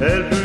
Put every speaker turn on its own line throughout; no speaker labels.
elle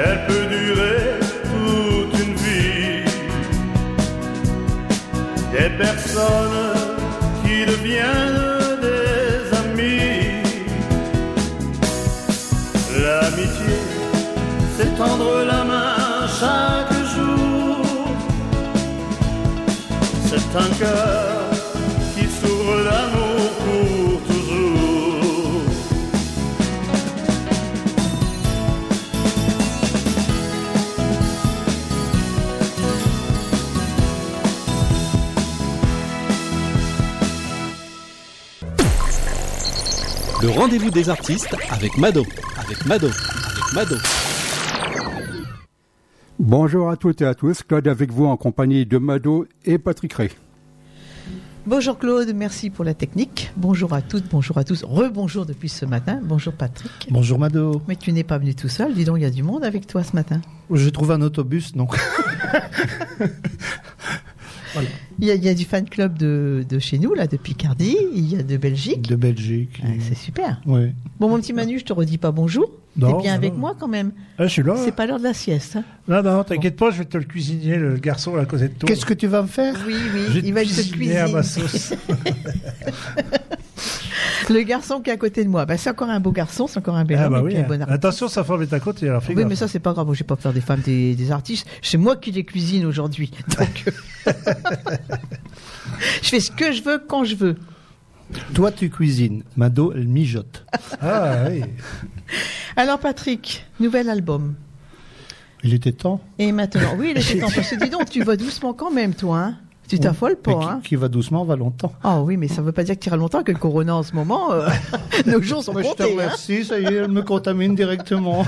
Elle peut durer toute une vie. Des personnes qui deviennent des amis. L'amitié, c'est tendre la main chaque jour. C'est un cœur
rendez-vous des artistes avec Mado, avec Mado, avec Mado.
Bonjour à toutes et à tous, Claude avec vous en compagnie de Mado et Patrick Ray.
Bonjour Claude, merci pour la technique. Bonjour à toutes, bonjour à tous. Rebonjour depuis ce matin. Bonjour Patrick.
Bonjour Mado.
Mais tu n'es pas venu tout seul, dis donc, il y a du monde avec toi ce matin.
J'ai trouvé un autobus, donc.
Il y, a, il y a du fan club de, de chez nous, là, de Picardie, il y a de Belgique.
De Belgique.
Ouais, c'est super.
Oui.
Bon, mon petit Manu, je te redis pas bonjour. T'es bien avec moi quand même.
Ah, je suis là.
C'est pas l'heure de la sieste. hein.
Non, non, t'inquiète pas, je vais te le cuisiner, le garçon à côté de toi.
Qu'est-ce que tu vas me faire?
Oui,
Je
oui,
vais
il va
te
te
cuisiner à ma sauce.
Le garçon qui est à côté de moi, bah, c'est encore un beau garçon, c'est encore un bel
Ah
homme
bah
et
oui.
un bon artiste.
Attention, sa femme est à côté, alors fais
Oui, mais ça, c'est pas grave. Moi, je vais pas faire des femmes des, des artistes. C'est moi qui les cuisine aujourd'hui. Donc, je fais ce que je veux quand je veux.
Toi, tu cuisines. Mado, elle mijote.
Ah oui.
Alors, Patrick, nouvel album.
Il était temps.
Et maintenant, oui, il était temps. Parce que dis donc, tu vas doucement quand même, toi. Hein tu t'affoles pas,
qui,
hein
qui va doucement va longtemps.
Ah oui, mais ça veut pas dire que tu iras longtemps que le corona en ce moment. euh, nos jours sont
Moi, je te
comptés. hein.
remercie, ça y est, elle me contamine directement.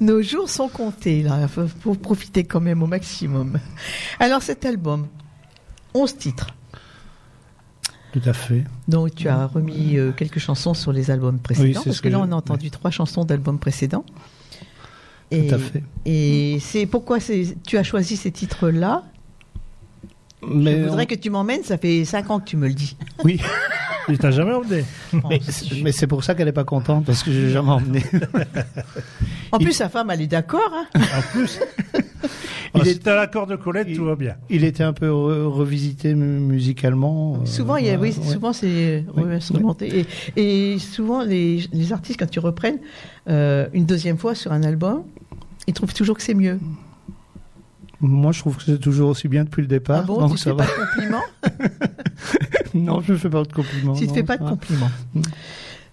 Nos jours sont comptés, là. Faut profiter quand même au maximum. Alors, cet album, 11 titres.
Tout à fait.
Donc, tu as remis euh, quelques chansons sur les albums précédents.
Oui,
parce
ce
que
que
là, on a entendu trois chansons d'albums précédents. Et,
Tout à fait.
Et c'est pourquoi tu as choisi ces titres-là.
Mais
Je voudrais
on-
que tu m'emmènes, ça fait 5 ans que tu me le dis.
Oui,
Il t'a jamais emmené.
mais, mais c'est pour ça qu'elle est pas contente parce que j'ai jamais emmené.
En
Il-
plus, sa femme, elle est d'accord. hein.
En plus.
Il est-
si t'as l'accord de Colette,
il-
tout va bien.
Il était un peu re- revisité mu- musicalement. euh,
souvent, il y a, oui,
ouais,
souvent c'est
Oui,
instrumenté. Et, et souvent, les, les artistes, quand ils reprennent euh, une deuxième fois sur un album, ils trouvent toujours que c'est mieux.
Moi, je trouve que c'est toujours aussi bien depuis le départ.
ah bon,
donc
tu fais
va.
pas de compliments
non, je ne fais pas de compliments.
Tu te
non,
fais pas de
va.
compliments.
Mm.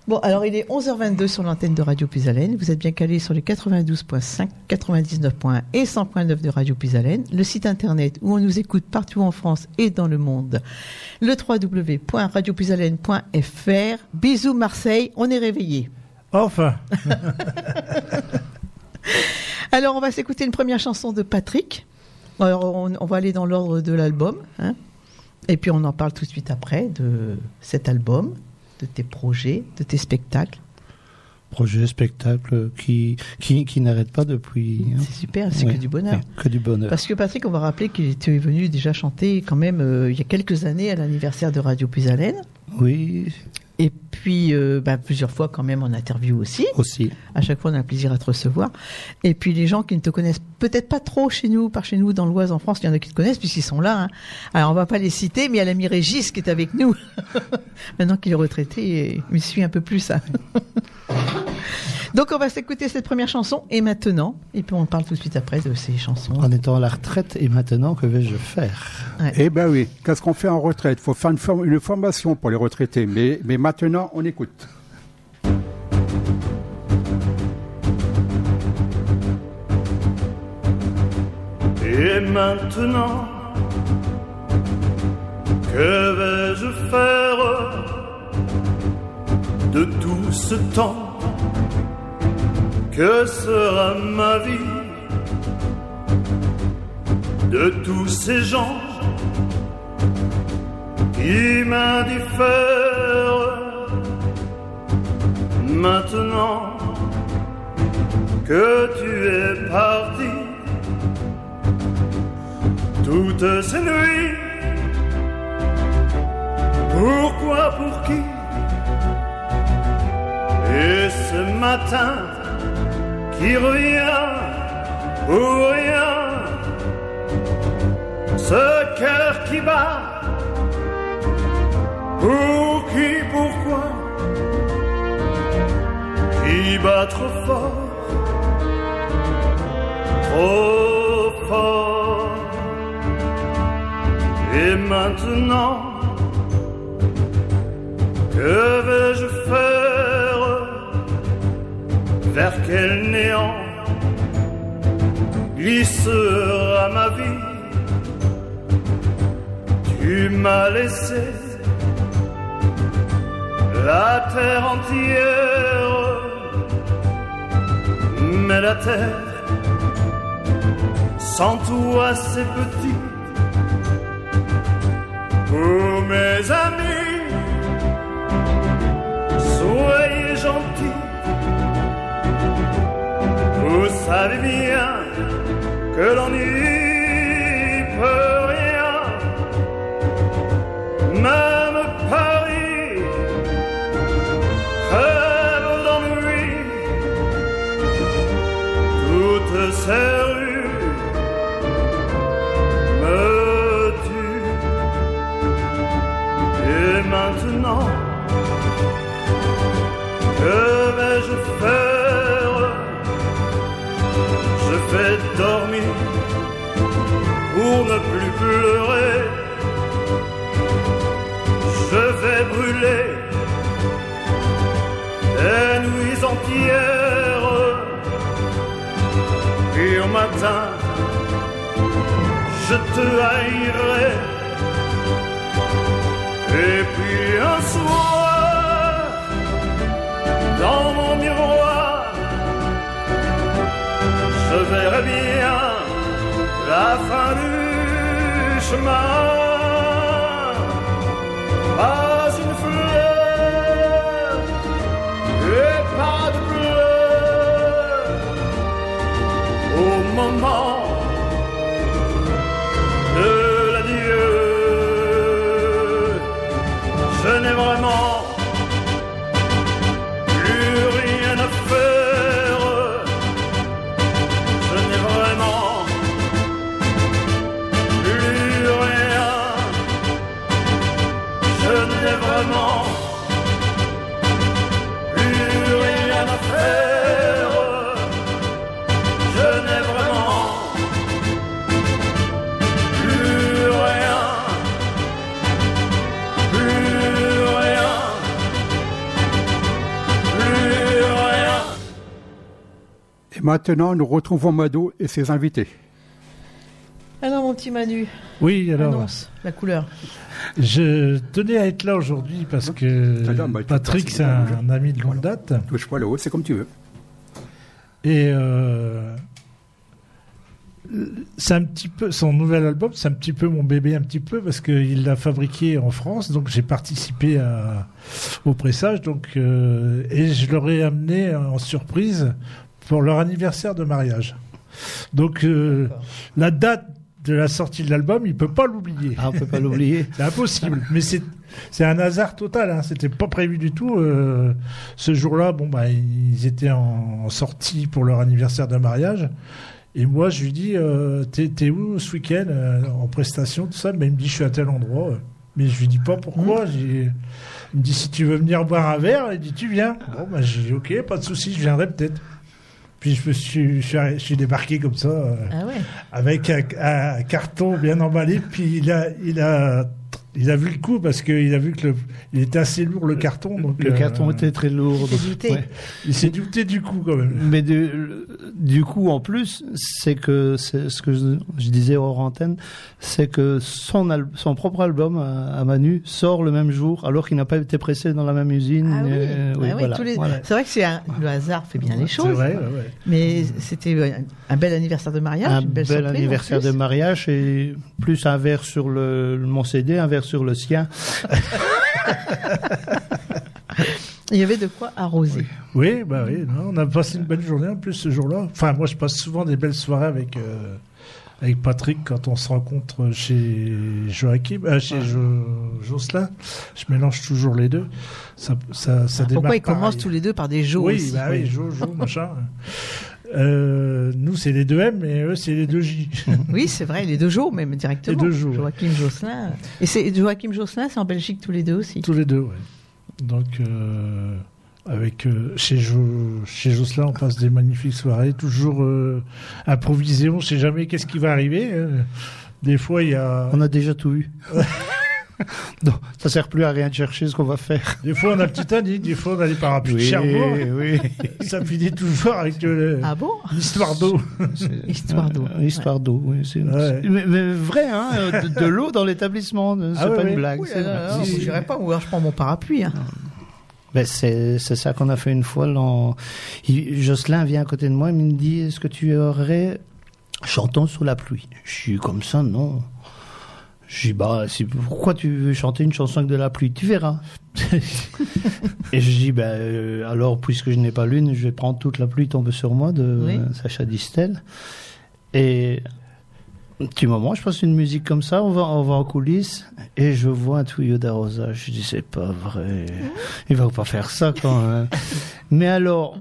Bon, alors il est 11h22 sur l'antenne de Radio Puisalène. Vous êtes bien calé sur les 92.5, 99.1 et 100.9 de Radio Puisalène. Le site internet où on nous écoute partout en France et dans le monde. Le www.radiopuisalène.fr. Bisous Marseille, on est réveillés.
Enfin.
Alors on va s'écouter une première chanson de Patrick. Alors on, on va aller dans l'ordre de l'album. hein. Et puis on en parle tout de suite après de cet album, de tes projets, de tes spectacles.
Projet, spectacle qui, qui, qui n'arrête pas depuis. hein.
C'est super, c'est que du bonheur.
que du bonheur.
Parce que Patrick, on va rappeler qu'il était venu déjà chanter quand même euh, il y a quelques années à l'anniversaire de Radio Puisalène.
Oui,
Et puis euh, bah, plusieurs fois quand même en interview aussi.
aussi.
À chaque fois, on a un plaisir à te recevoir. Et puis les gens qui ne te connaissent peut-être pas trop chez nous, par chez nous dans l'Oise en France, il y en a qui te connaissent puisqu'ils sont là. hein. Alors on va pas les citer, mais il y a l'ami Régis qui est avec nous. Maintenant qu'il est retraité, il me suit un peu plus. hein. Donc on va s'écouter cette première chanson et maintenant, et puis on parle tout de suite après de ces chansons.
En étant à la retraite, et maintenant, que vais-je faire?
Eh ben oui, qu'est-ce qu'on fait en retraite? Il faut faire une, form- une formation pour les retraités. Mais, mais maintenant, on écoute.
Et maintenant, que vais-je faire? De tout ce temps Que sera ma vie de tous ces gens qui m'indiffèrent Maintenant que tu es parti toutes ces nuits? Pourquoi, pour qui? Et ce matin qui revient pour rien, ce cœur qui bat, pour qui, pourquoi, qui bat trop fort, trop fort. Et maintenant, que vais-je faire? Vers quel néant glissera ma vie Tu m'as laissé la terre entière, mais la terre, sans toi c'est petit. Pour mes amis, soyez gentils. Savez bien que l'on n'y peut rien. Même Paris crève d'ennui. Toutes ces rues me tuent. Et maintenant, que vais-je faire? Vais dormir pour ne plus pleurer. Je vais brûler des nuits entières. Et au matin, je te haïrai. Et puis un soir, dans mon miroir, je verrai bien la fin du chemin. Pas une fleur et pas de pleurs, Je
maintenant, nous retrouvons Mado et ses invités.
Alors, mon petit Manu,
Oui, alors,
annonce la couleur.
je tenais à être là aujourd'hui parce que
l'air, bah,
Patrick, c'est un, ami de longue date.
Touche pas le haut, c'est comme tu veux.
Et euh, c'est un petit peu son nouvel album, c'est un petit peu mon bébé, un petit peu parce qu'il l'a fabriqué en France, donc j'ai participé à, au pressage, donc euh, et je leur ai amené en surprise pour leur anniversaire de mariage. Donc euh, la date de la sortie de l'album, il peut pas l'oublier.
Ah, on peut pas l'oublier.
C'est impossible. Mais c'est c'est un hasard total. Hein. C'était pas prévu du tout. Euh, ce jour-là, bon bah ils étaient en, en sortie pour leur anniversaire de mariage. Et moi, je lui dis, euh, t'es où ce week-end euh, en prestation, tout ça? Mais il me dit, je suis à tel endroit. Mais je lui dis pas pourquoi. J'ai- Il me dit, si tu veux venir boire un verre, il dit, tu viens. Bon, bah j'ai dit, ok, pas de souci, je viendrai peut-être. Puis je me suis, je suis, arri- je suis débarqué comme ça. euh,
Ah ouais.
avec un, un carton bien emballé. Puis il a, il a, il a vu le coup parce qu'il a vu que le, il était assez lourd le carton. Donc
Le
euh,
carton était très lourd.
T'es douté.
Ouais.
Il s'est douté du coup quand même.
Mais du, du coup, en plus, c'est que c'est ce que je, je disais hors antenne, c'est que son, al- son propre album à, à Manu sort le même jour, alors qu'il n'a pas été pressé dans la même usine.
Ah oui,
Euh,
Ah oui,
voilà,
les-
voilà.
c'est vrai que c'est un- le hasard fait bien les choses.
vrai, ouais, ouais.
Mais c'était euh, un bel anniversaire de mariage,
Un
une belle
bel anniversaire de mariage et plus un verre sur le, mon CD, un verre sur le sien.
Il y avait de quoi arroser.
Oui, bah oui, non, on a passé une belle journée en plus ce jour-là. Enfin, moi je passe souvent des belles soirées avec, euh, avec Patrick quand on se rencontre chez Joachim, euh, chez Jo- Jocelyn. Je mélange toujours les deux. Ça, ça, ça démarre
Pourquoi ils commencent tous les deux par des jeux
Oui,
aussi
bah oui, Jo, Jo, machin. Euh, nous, c'est les deux M, et eux, c'est les deux J.
Oui, c'est vrai, les deux jours même directement.
Les deux jours.
Joachim Josselin. Et c'est Joachim Josselin, c'est en Belgique tous les deux aussi.
Tous les deux, ouais. Donc, euh, avec euh, chez, jo, chez Jocelyn, on passe des magnifiques soirées, toujours euh, improvisées. On ne sait jamais qu'est-ce qui va arriver. euh. Des fois, il y a,
On a déjà tout eu. non, ça sert plus à rien de chercher ce qu'on va faire.
des fois, on a le Titanic, des fois, on a les parapluies de Cherbourg.
oui.
Ça finit toujours avec euh,
Ah bon?
l'histoire d'eau.
Histoire d'eau.
Euh, Histoire d'eau, oui. c'est-
Ouais.
Mais, mais vrai, hein, euh, de, de l'eau dans l'établissement, c'est
Ah
pas
ouais.
une blague.
Oui,
Si, si.
j'irai pas, ou alors je prends mon parapluie. hein.
Ben, c'est c'est ça qu'on a fait une fois. il- Jocelyn vient à côté de moi et me dit Est-ce que tu aurais Chantons sous la pluie? Je suis comme ça, non. Je dis Bah, c'est- pourquoi tu veux chanter une chanson avec de la pluie? Tu verras. et je dis Ben, euh, alors, puisque je n'ai pas l'une, je vais prendre toute la pluie tombe sur moi de
Oui.
Sacha Distel. Et. Un petit moment, je passe une musique comme ça, on va, on va en coulisses, et je vois un tuyau d'arrosage. Je dis, c'est pas vrai. Il va pas faire ça quand même. Mais alors,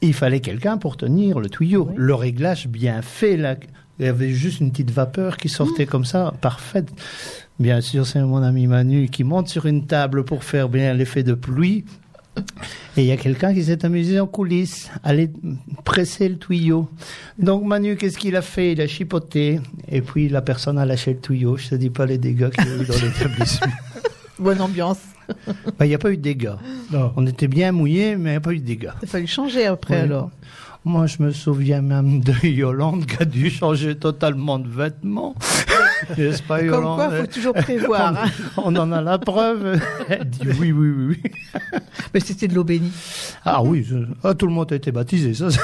il fallait quelqu'un pour tenir le tuyau.
Oui.
Le réglage bien fait, là. Il y avait juste une petite vapeur qui sortait comme ça, parfaite. Bien sûr, c'est mon ami Manu qui monte sur une table pour faire bien l'effet de pluie. Et il y a quelqu'un qui s'est amusé en coulisses, à aller presser le tuyau. Donc Manu, qu'est-ce qu'il a fait? Il a chipoté, et puis la personne a lâché le tuyau. Je te dis pas les dégâts qu'il y a eu dans l'établissement.
Bonne ambiance.
Bah, Il n'y a pas eu de dégâts.
Non.
On était bien mouillés, mais il n'y a pas eu de dégâts.
Il a fallu changer après
Oui.
alors.
Moi, je me souviens même de Yolande qui a dû changer totalement de vêtements. N'est-ce pas,
Comme
Yolande
quoi, il faut toujours prévoir. hein.
On en a la preuve. Elle dit oui, oui, oui, oui.
Mais c'était de l'eau bénie.
Ah oui, ah, tout le monde a été baptisé, ça.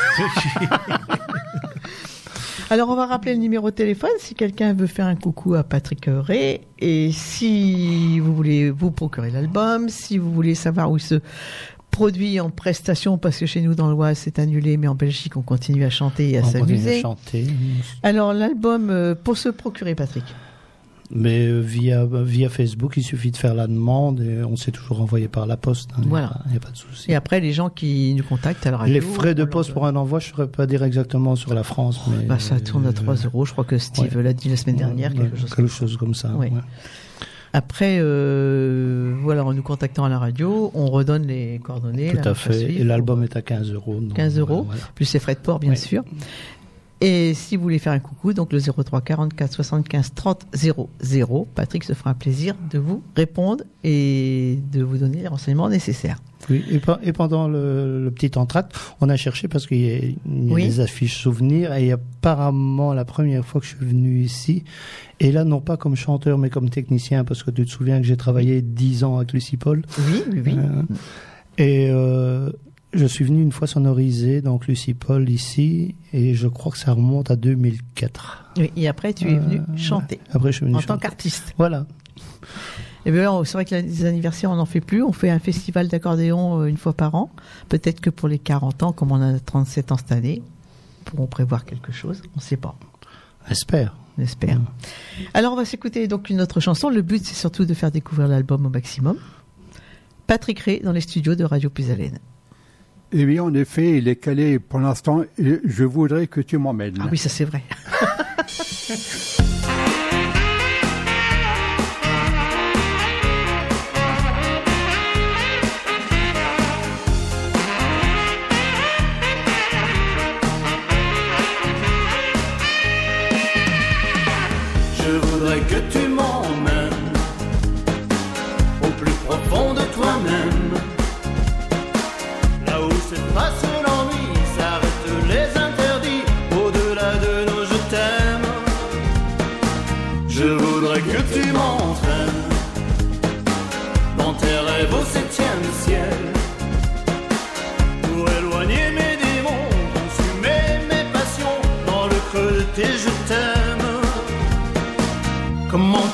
Alors, on va rappeler le numéro de téléphone si quelqu'un veut faire un coucou à Patrick Ray. Et si vous voulez vous procurer l'album, si vous voulez savoir où se produit en prestation, parce que chez nous dans l'Oise c'est annulé, mais en Belgique on continue à chanter et à s'amuser. Alors, l'album, euh, pour se procurer, Patrick.
Mais euh, via, via Facebook, il suffit de faire la demande et on s'est toujours envoyé par la poste. hein.
Voilà.
Il n'y a pas de souci.
Et après, les gens qui nous contactent radio.
Les frais de poste pour un envoi, je ne saurais pas dire exactement sur la France. mais
Bah, ça tourne à 3 euros. Je crois que Steve
ouais.
l'a dit la semaine dernière,
Ouais,
quelque chose
quelque chose comme ça.
Ouais. Après, euh, voilà, en nous contactant à la radio, on redonne les coordonnées.
Tout à fait. Et l'album est à 15 euros. donc
15 euros,
voilà, voilà.
plus les frais de port, bien
Oui.
sûr. Et si vous voulez faire un coucou, donc le 03 44 75 30 00, Patrick se fera un plaisir de vous répondre et de vous donner les renseignements nécessaires.
Oui, et, pe- et pendant le, le petit entracte, on a cherché parce qu'il y a, il y a
Oui.
des affiches souvenirs et apparemment la première fois que je suis venu ici, et là non pas comme chanteur mais comme technicien parce que tu te souviens que j'ai travaillé 10 ans avec Lucie Paul.
Oui, oui, oui.
Euh, et euh, je suis venu une fois sonoriser donc Lucie Paul ici et je crois que ça remonte à 2004.
Oui, Et après, tu es venu
Euh,
chanter
Après je suis venu
en tant qu'artiste.
Voilà.
Et bien, c'est vrai que les anniversaires, on n'en fait plus. On fait un festival d'accordéon euh, une fois par an. Peut-être que pour les 40 ans, comme on a 37 ans cette année, pourront prévoir quelque chose. On ne sait pas.
J'espère.
On espère. Alors, on va s'écouter donc une autre chanson. Le but, c'est surtout de faire découvrir l'album au maximum. Patrick Ray dans les studios de Radio Puisalène.
Eh bien, en effet, il est calé pour l'instant. et Je voudrais que tu m'emmènes.
Ah oui, ça c'est vrai.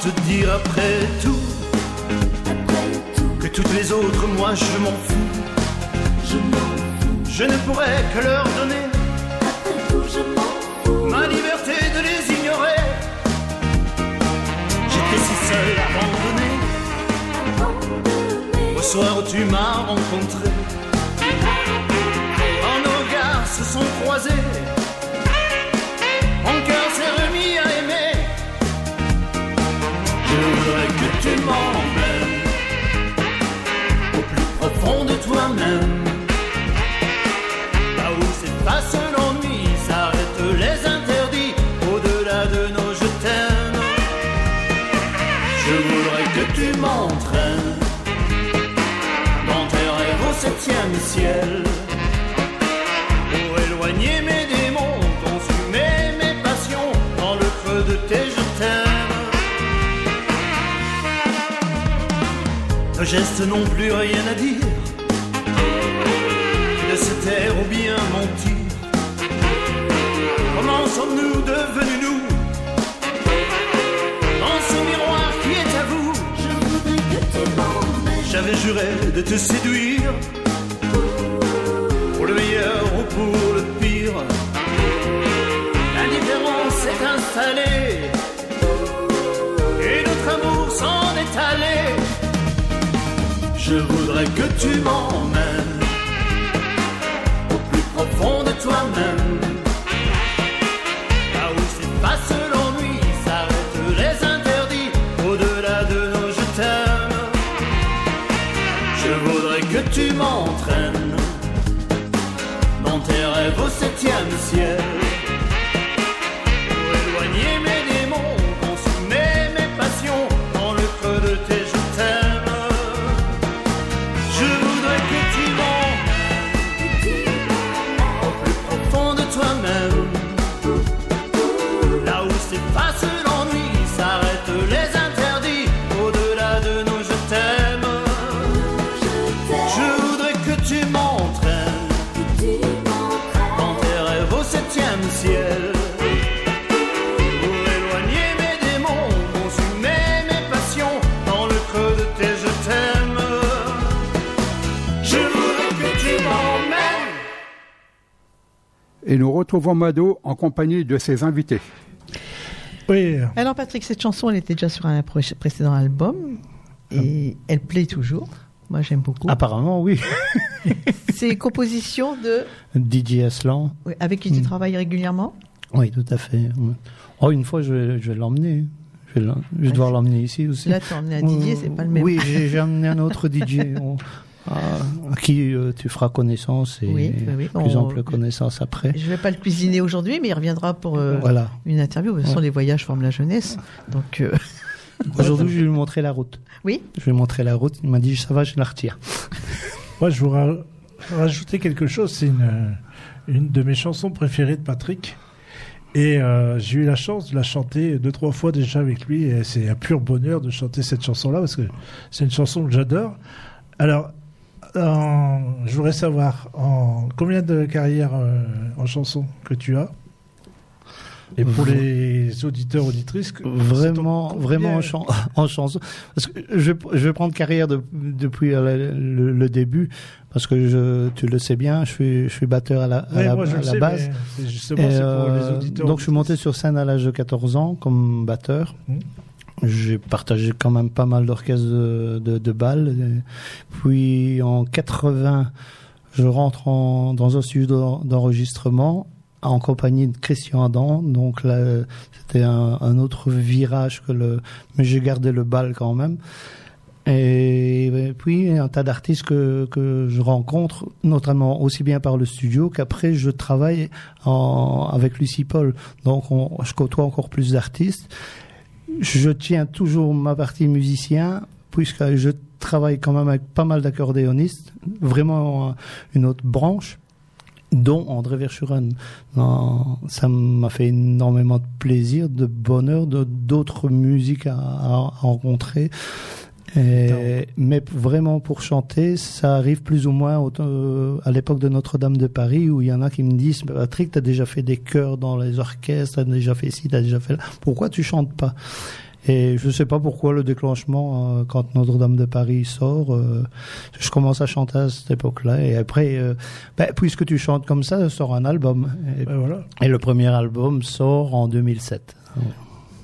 te dire après tout que toutes les autres, moi je m'en fous. Je ne pourrais que leur donner ma liberté de les ignorer. J'étais si seul, abandonné. Au soir où tu m'as rencontré, toi-même. Là où s'efface l'ennui, s'arrêtent les interdits, au-delà de nos je t'aime. Je voudrais que tu m'entraînes dans tes rêves au septième ciel. Pour éloigner mes démons, consumer mes passions dans le creux de tes je t'aime. Nos gestes n'ont plus rien à dire. De se taire ou bien mentir. Comment sommes-nous devenus nous Dans ce miroir qui est à vous? J'avais juré de te séduire. Pour le meilleur ou pour le pire. L'indifférence s'est installée. Et notre amour s'en est allé. Je voudrais que tu m'emmènes tes rêves au
Et nous retrouvons Mado en compagnie de ses invités.
Oui,
Alors Patrick, cette chanson, elle était déjà sur un pré- précédent album et elle plaît toujours. Moi, j'aime beaucoup.
Apparemment, oui.
C'est composition de
DJ Aslan.
oui, avec qui tu
Mm.
travailles régulièrement?
Oui, tout à fait. Oh, une fois, je vais, l'emmener. Je vais, l'em- je vais devoir l'emmener ici aussi.
Là, tu emmené un Didier, c'est pas le même.
Oui, j'ai amené un autre DJ on- à, à qui euh, tu feras connaissance et
Oui, oui, oui.
plus
On-
ample connaissance après.
Je vais pas le cuisiner aujourd'hui, mais il reviendra pour euh,
Voilà.
une interview. De toute façon, les voyages forment la jeunesse. Donc, euh,
Aujourd'hui, je vais lui montrer la route.
oui.
Je vais lui montrer la route. Il m'a dit, ça va, je la retire.
moi je voudrais rajouter quelque chose. C'est une, une de mes chansons préférées de Patrick. Et euh, j'ai eu la chance de la chanter deux, trois fois déjà avec lui. Et c'est un pur bonheur de chanter cette chanson-là parce que c'est une chanson que j'adore. Alors, en- je voudrais savoir en combien de carrières euh, en chanson que tu as? Et pour
V-
les auditeurs, auditrices,
Vraiment, vraiment en, chan- en chanson. Parce que je, je vais prendre carrière de- depuis euh, le, le début, parce que je, tu le sais bien, je suis, je suis batteur à la, à
Ouais, moi
à la
sais,
base.
justement
Et,
pour
euh,
les auditeurs.
donc je suis monté sur scène à l'âge de 14 ans comme batteur.
Mhm.
J'ai partagé quand même pas mal d'orchestres de, de, de balles. Et Puis en 80, je rentre en- dans un studio d'en- d'enregistrement en compagnie de Christian Adam. Donc là, c'était un, un autre virage que le, mais j'ai gardé le bal quand même. Et puis un tas d'artistes que, que je rencontre, notamment aussi bien par le studio qu'après je travaille en, avec Lucie Paul. Donc on, je côtoie encore plus d'artistes. Je tiens toujours ma partie musicien puisque je travaille quand même avec pas mal d'accordéonistes, vraiment euh, une autre branche dont André Verschuren. Ça m'a fait énormément de plaisir, de bonheur, d'autres musiques à rencontrer. Et- mais vraiment pour chanter, ça arrive plus ou moins au- euh, à l'époque de Notre-Dame de Paris où il y en a qui me disent Patrick, t'as déjà fait des chœurs dans les orchestres, t'as déjà fait ci, t'as déjà fait là. Pourquoi tu chantes pas? Et je sais pas pourquoi le déclenchement euh, quand Notre-Dame de Paris sort, euh, je commence à chanter à cette époque-là et après, euh, ben, puisque tu chantes comme ça, sort un album. Et,
voilà.
et le premier album sort en 2007.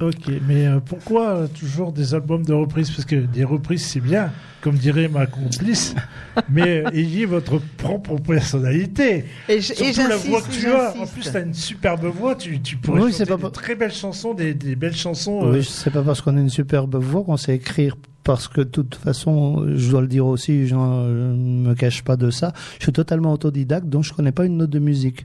Ok, mais euh, pourquoi euh, toujours des albums de reprises? Parce que des reprises, c'est bien, comme dirait ma complice, mais euh, ayez votre propre personnalité.
Et et
Surtout la voix que tu as. En plus, tu as une superbe voix. Tu, tu pourrais
Oui,
chanter
c'est pas
des très belles chansons, des, des belles chansons. euh,
Oui, c'est pas parce qu'on a une superbe voix qu'on sait écrire. Parce que de toute façon, je dois le dire aussi, je ne me cache pas de ça. Je suis totalement autodidacte, donc je connais pas une note de musique.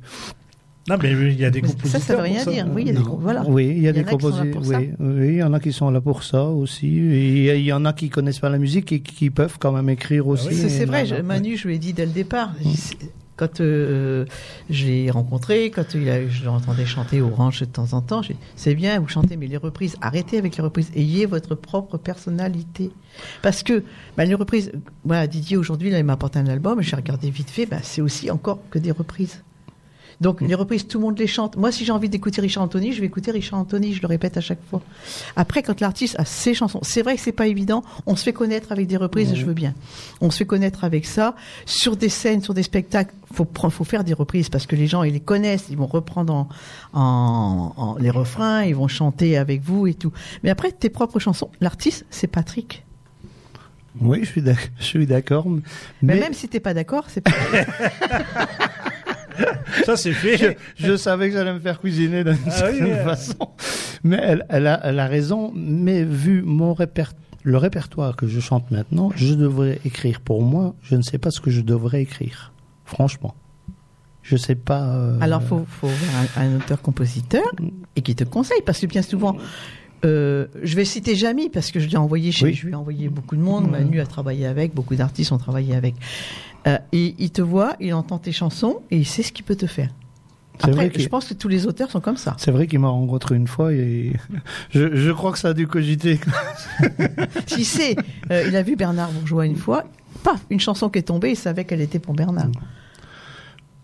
Non, mais il y a des compositeurs.
ça, ça veut rien dire. Oui, il y a des voilà.
Oui, il y a
Il y
des
en a qui sont là
compositeurs.
pour ça.
Oui, oui, il y en a qui sont là pour ça aussi. Et il y en a qui connaissent pas la musique et qui peuvent quand même écrire aussi.
oui.
C'est vrai,
non,
je-
non.
Manu, je lui ai dit dès le départ. C'est- Quand euh, je l'ai rencontré, quand il a- je l'entendais chanter au ranch de temps en temps, c'est bien, vous chantez, mais les reprises, arrêtez avec les reprises, ayez votre propre personnalité. Parce que bah, les reprises, voilà, Didier aujourd'hui, là, il m'a apporté un album, j'ai regardé vite fait, bah, c'est aussi encore que des reprises. Donc les reprises, tout le monde les chante. Moi, si j'ai envie d'écouter Richard Anthony, je vais écouter Richard Anthony, je le répète à chaque fois. Après, quand l'artiste a ses chansons, c'est vrai que c'est pas évident. On se fait connaître avec des reprises, je veux bien. On se fait connaître avec ça. Sur des scènes, sur des spectacles, faut faut faire des reprises parce que les gens ils les connaissent, ils vont reprendre en, en- en- les refrains, ils vont chanter avec vous et tout. Mais après, tes propres chansons, l'artiste, c'est Patrick.
Oui, je suis d'ac- je suis d'accord. Mais,
Mais, même si t'es pas d'accord, c'est pas.
Ça, c'est fait.
je savais que j'allais me faire cuisiner d'une
Ah
certaine façon. Mais elle, elle, a, elle a raison. Mais vu mon réper- le répertoire que je chante maintenant, je devrais écrire pour moi. Je ne sais pas ce que je devrais écrire. Franchement. Je sais pas. euh,
Alors, faut, faut voir un, un auteur-compositeur et qui te conseille, parce que bien souvent, euh, je vais citer Jamy parce que je l'ai envoyé chez,
Oui.
je lui ai envoyé beaucoup de monde. Manu a travaillé avec, beaucoup d'artistes ont travaillé avec. Euh, il te voit, il entend tes chansons et il sait ce qu'il peut te faire.
C'est
Après, je pense que tous les auteurs sont comme ça.
C'est vrai qu'il m'a rencontré une fois et je, je crois que ça a dû cogiter.
S'il sait, euh, il a vu Bernard Bourgeois une fois, paf, une chanson qui est tombée, il savait qu'elle était pour Bernard.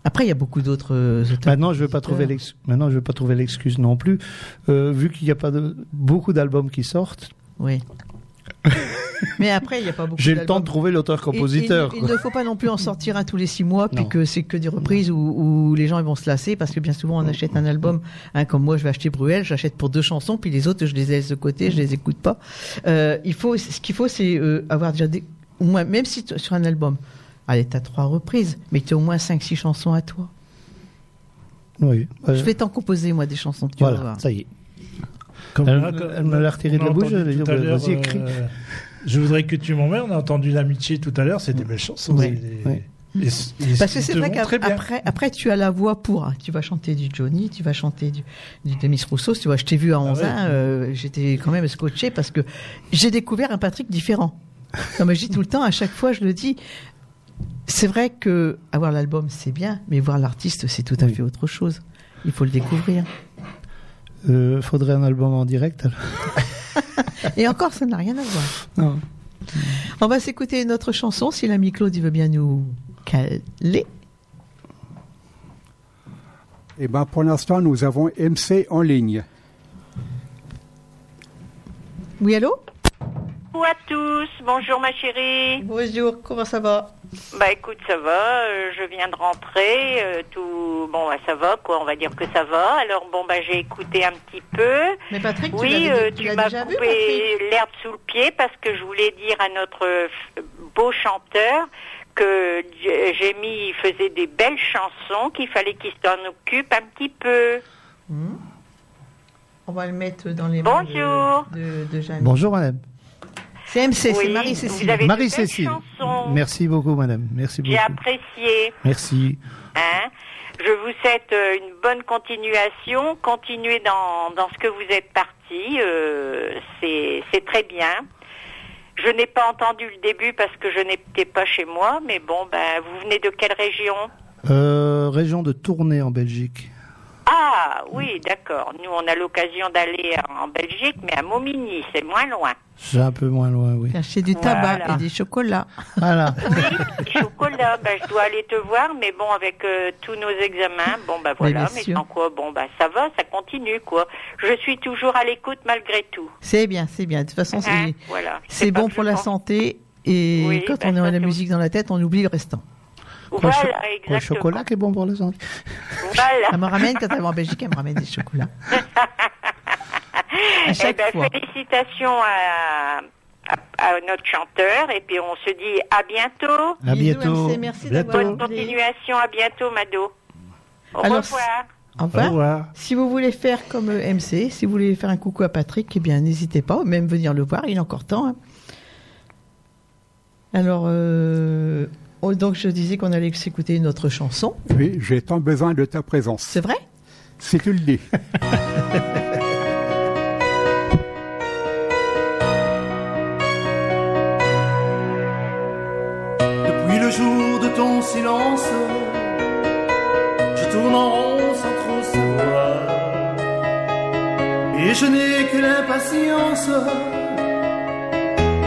Après, il y a beaucoup d'autres euh, auteurs.
Maintenant, je vais pas trouver l'ex- maintenant je vais pas trouver l'excuse non plus, Euh, vu qu'il n'y a pas de beaucoup d'albums qui sortent.
Oui. Mais après, il n'y a pas beaucoup
J'ai le temps de trouver l'auteur-compositeur.
Il, ne faut pas non plus en sortir un tous les six mois, puis
Non.
que c'est que des reprises où, où les gens ils vont se lasser, parce que bien souvent on achète un album, hein, comme moi je vais acheter Bruel, j'achète pour deux chansons, puis les autres je les laisse de côté, je les écoute pas. Euh, il faut, ce qu'il faut, c'est euh, avoir déjà des, au moins, même si sur un album, allez, t'as trois reprises, mais tu as au moins cinq, six chansons à toi.
Oui. euh,
Je vais t'en composer moi des chansons, tu vas
voilà,
voir.
ça y est.
Comme
Elle-
comme-
elle me l'a retiré de la bouche, elle a dit, vas-y, écris.
Je voudrais que tu m'emmènes. On a entendu l'amitié tout à l'heure. C'est des belles chansons.
Oui,
Et- et-
oui.
et- et-
Parce que c'est vrai qu'après, après, tu as la voix pour. hein. Tu vas chanter du Johnny, tu vas chanter du, du Demis Rousseau. Tu vois, je t'ai vu à 11
ouais.
ans, euh, j'étais quand même scotché parce que j'ai découvert un Patrick différent. Comme je dis tout le temps, à chaque fois, je le dis. C'est vrai que avoir l'album, c'est bien, mais voir l'artiste, c'est tout à
Oui.
fait autre chose. Il faut le découvrir.
Euh, faudrait un album en direct. alors.
Et encore, ça n'a rien à voir.
Non.
On va s'écouter une autre chanson, si l'ami Claude il veut bien nous caler.
Eh ben, pour l'instant, nous avons MC en ligne.
Oui, allô?
Bonjour à tous, bonjour ma chérie.
Bonjour, comment ça va?
Bah écoute, ça va, euh, je viens de rentrer, euh, tout, bon bah, ça va quoi, on va dire que ça va. Alors bon bah j'ai écouté un petit peu.
Mais Patrick, tu
Oui, euh,
tu
m'as coupé l'herbe sous le pied parce que je voulais dire à notre beau chanteur que J- Jamie faisait des belles chansons, qu'il fallait qu'il s'en occupe un petit peu.
On va le mettre dans les mains de-
Bonjour.
de, de, Jeanne.
Bonjour madame.
C'est MC, c'est
Oui,
Marie-Cécile.
Marie-Cécile. Merci beaucoup madame. Merci beaucoup.
J'ai apprécié.
Merci.
Hein je vous souhaite euh, une bonne continuation. Continuez dans, dans ce que vous êtes parti. euh, c'est c'est très bien. Je n'ai pas entendu le début parce que je n'étais pas chez moi, mais bon, ben, vous venez de quelle région?
Euh, région de Tournai en Belgique.
Ah, oui, d'accord. Nous, on a l'occasion d'aller en Belgique, mais à Momigny, c'est moins loin.
C'est un peu moins loin, oui.
Acheter du tabac
Voilà.
et des chocolats.
Voilà.
Oui, chocolat, ben, je dois aller te voir, mais bon, avec euh, tous nos examens, bon, ben
Mais
voilà, mais
sûr.
sans quoi, bon, ben, ça va, ça continue, quoi. Je suis toujours à l'écoute malgré tout.
C'est bien, c'est bien. De toute façon, c'est
Hein, voilà.
c'est bon pour la
pense-
santé. Et
Oui,
quand
ben
on a la musique dans la tête, on oublie le restant.
Le
Voilà,
le chocolat qui est bon pour la santé.
Voilà.
Elle me ramène, quand elle va en Belgique, elle me ramène des chocolats. À
Eh
chaque
ben,
fois.
félicitations à, à, à notre chanteur, et puis on se dit à bientôt.
À
Bisous,
bientôt.
MC, merci
Bientôt.
d'avoir
Bonne continuation, à bientôt, Mado. Au
Alors,
revoir.
Au
Au
revoir. Si vous voulez faire comme euh, MC, si vous voulez faire un coucou à Patrick, eh bien, n'hésitez pas, ou même venir le voir, il est encore temps. hein. Alors, euh, oh, donc je disais qu'on allait s'écouter une autre chanson.
Oui, j'ai tant besoin de ta présence.
C'est vrai?
Si tu le dis.
Depuis le jour de ton silence, je tourne en rond sans trop savoir. Et je n'ai que l'impatience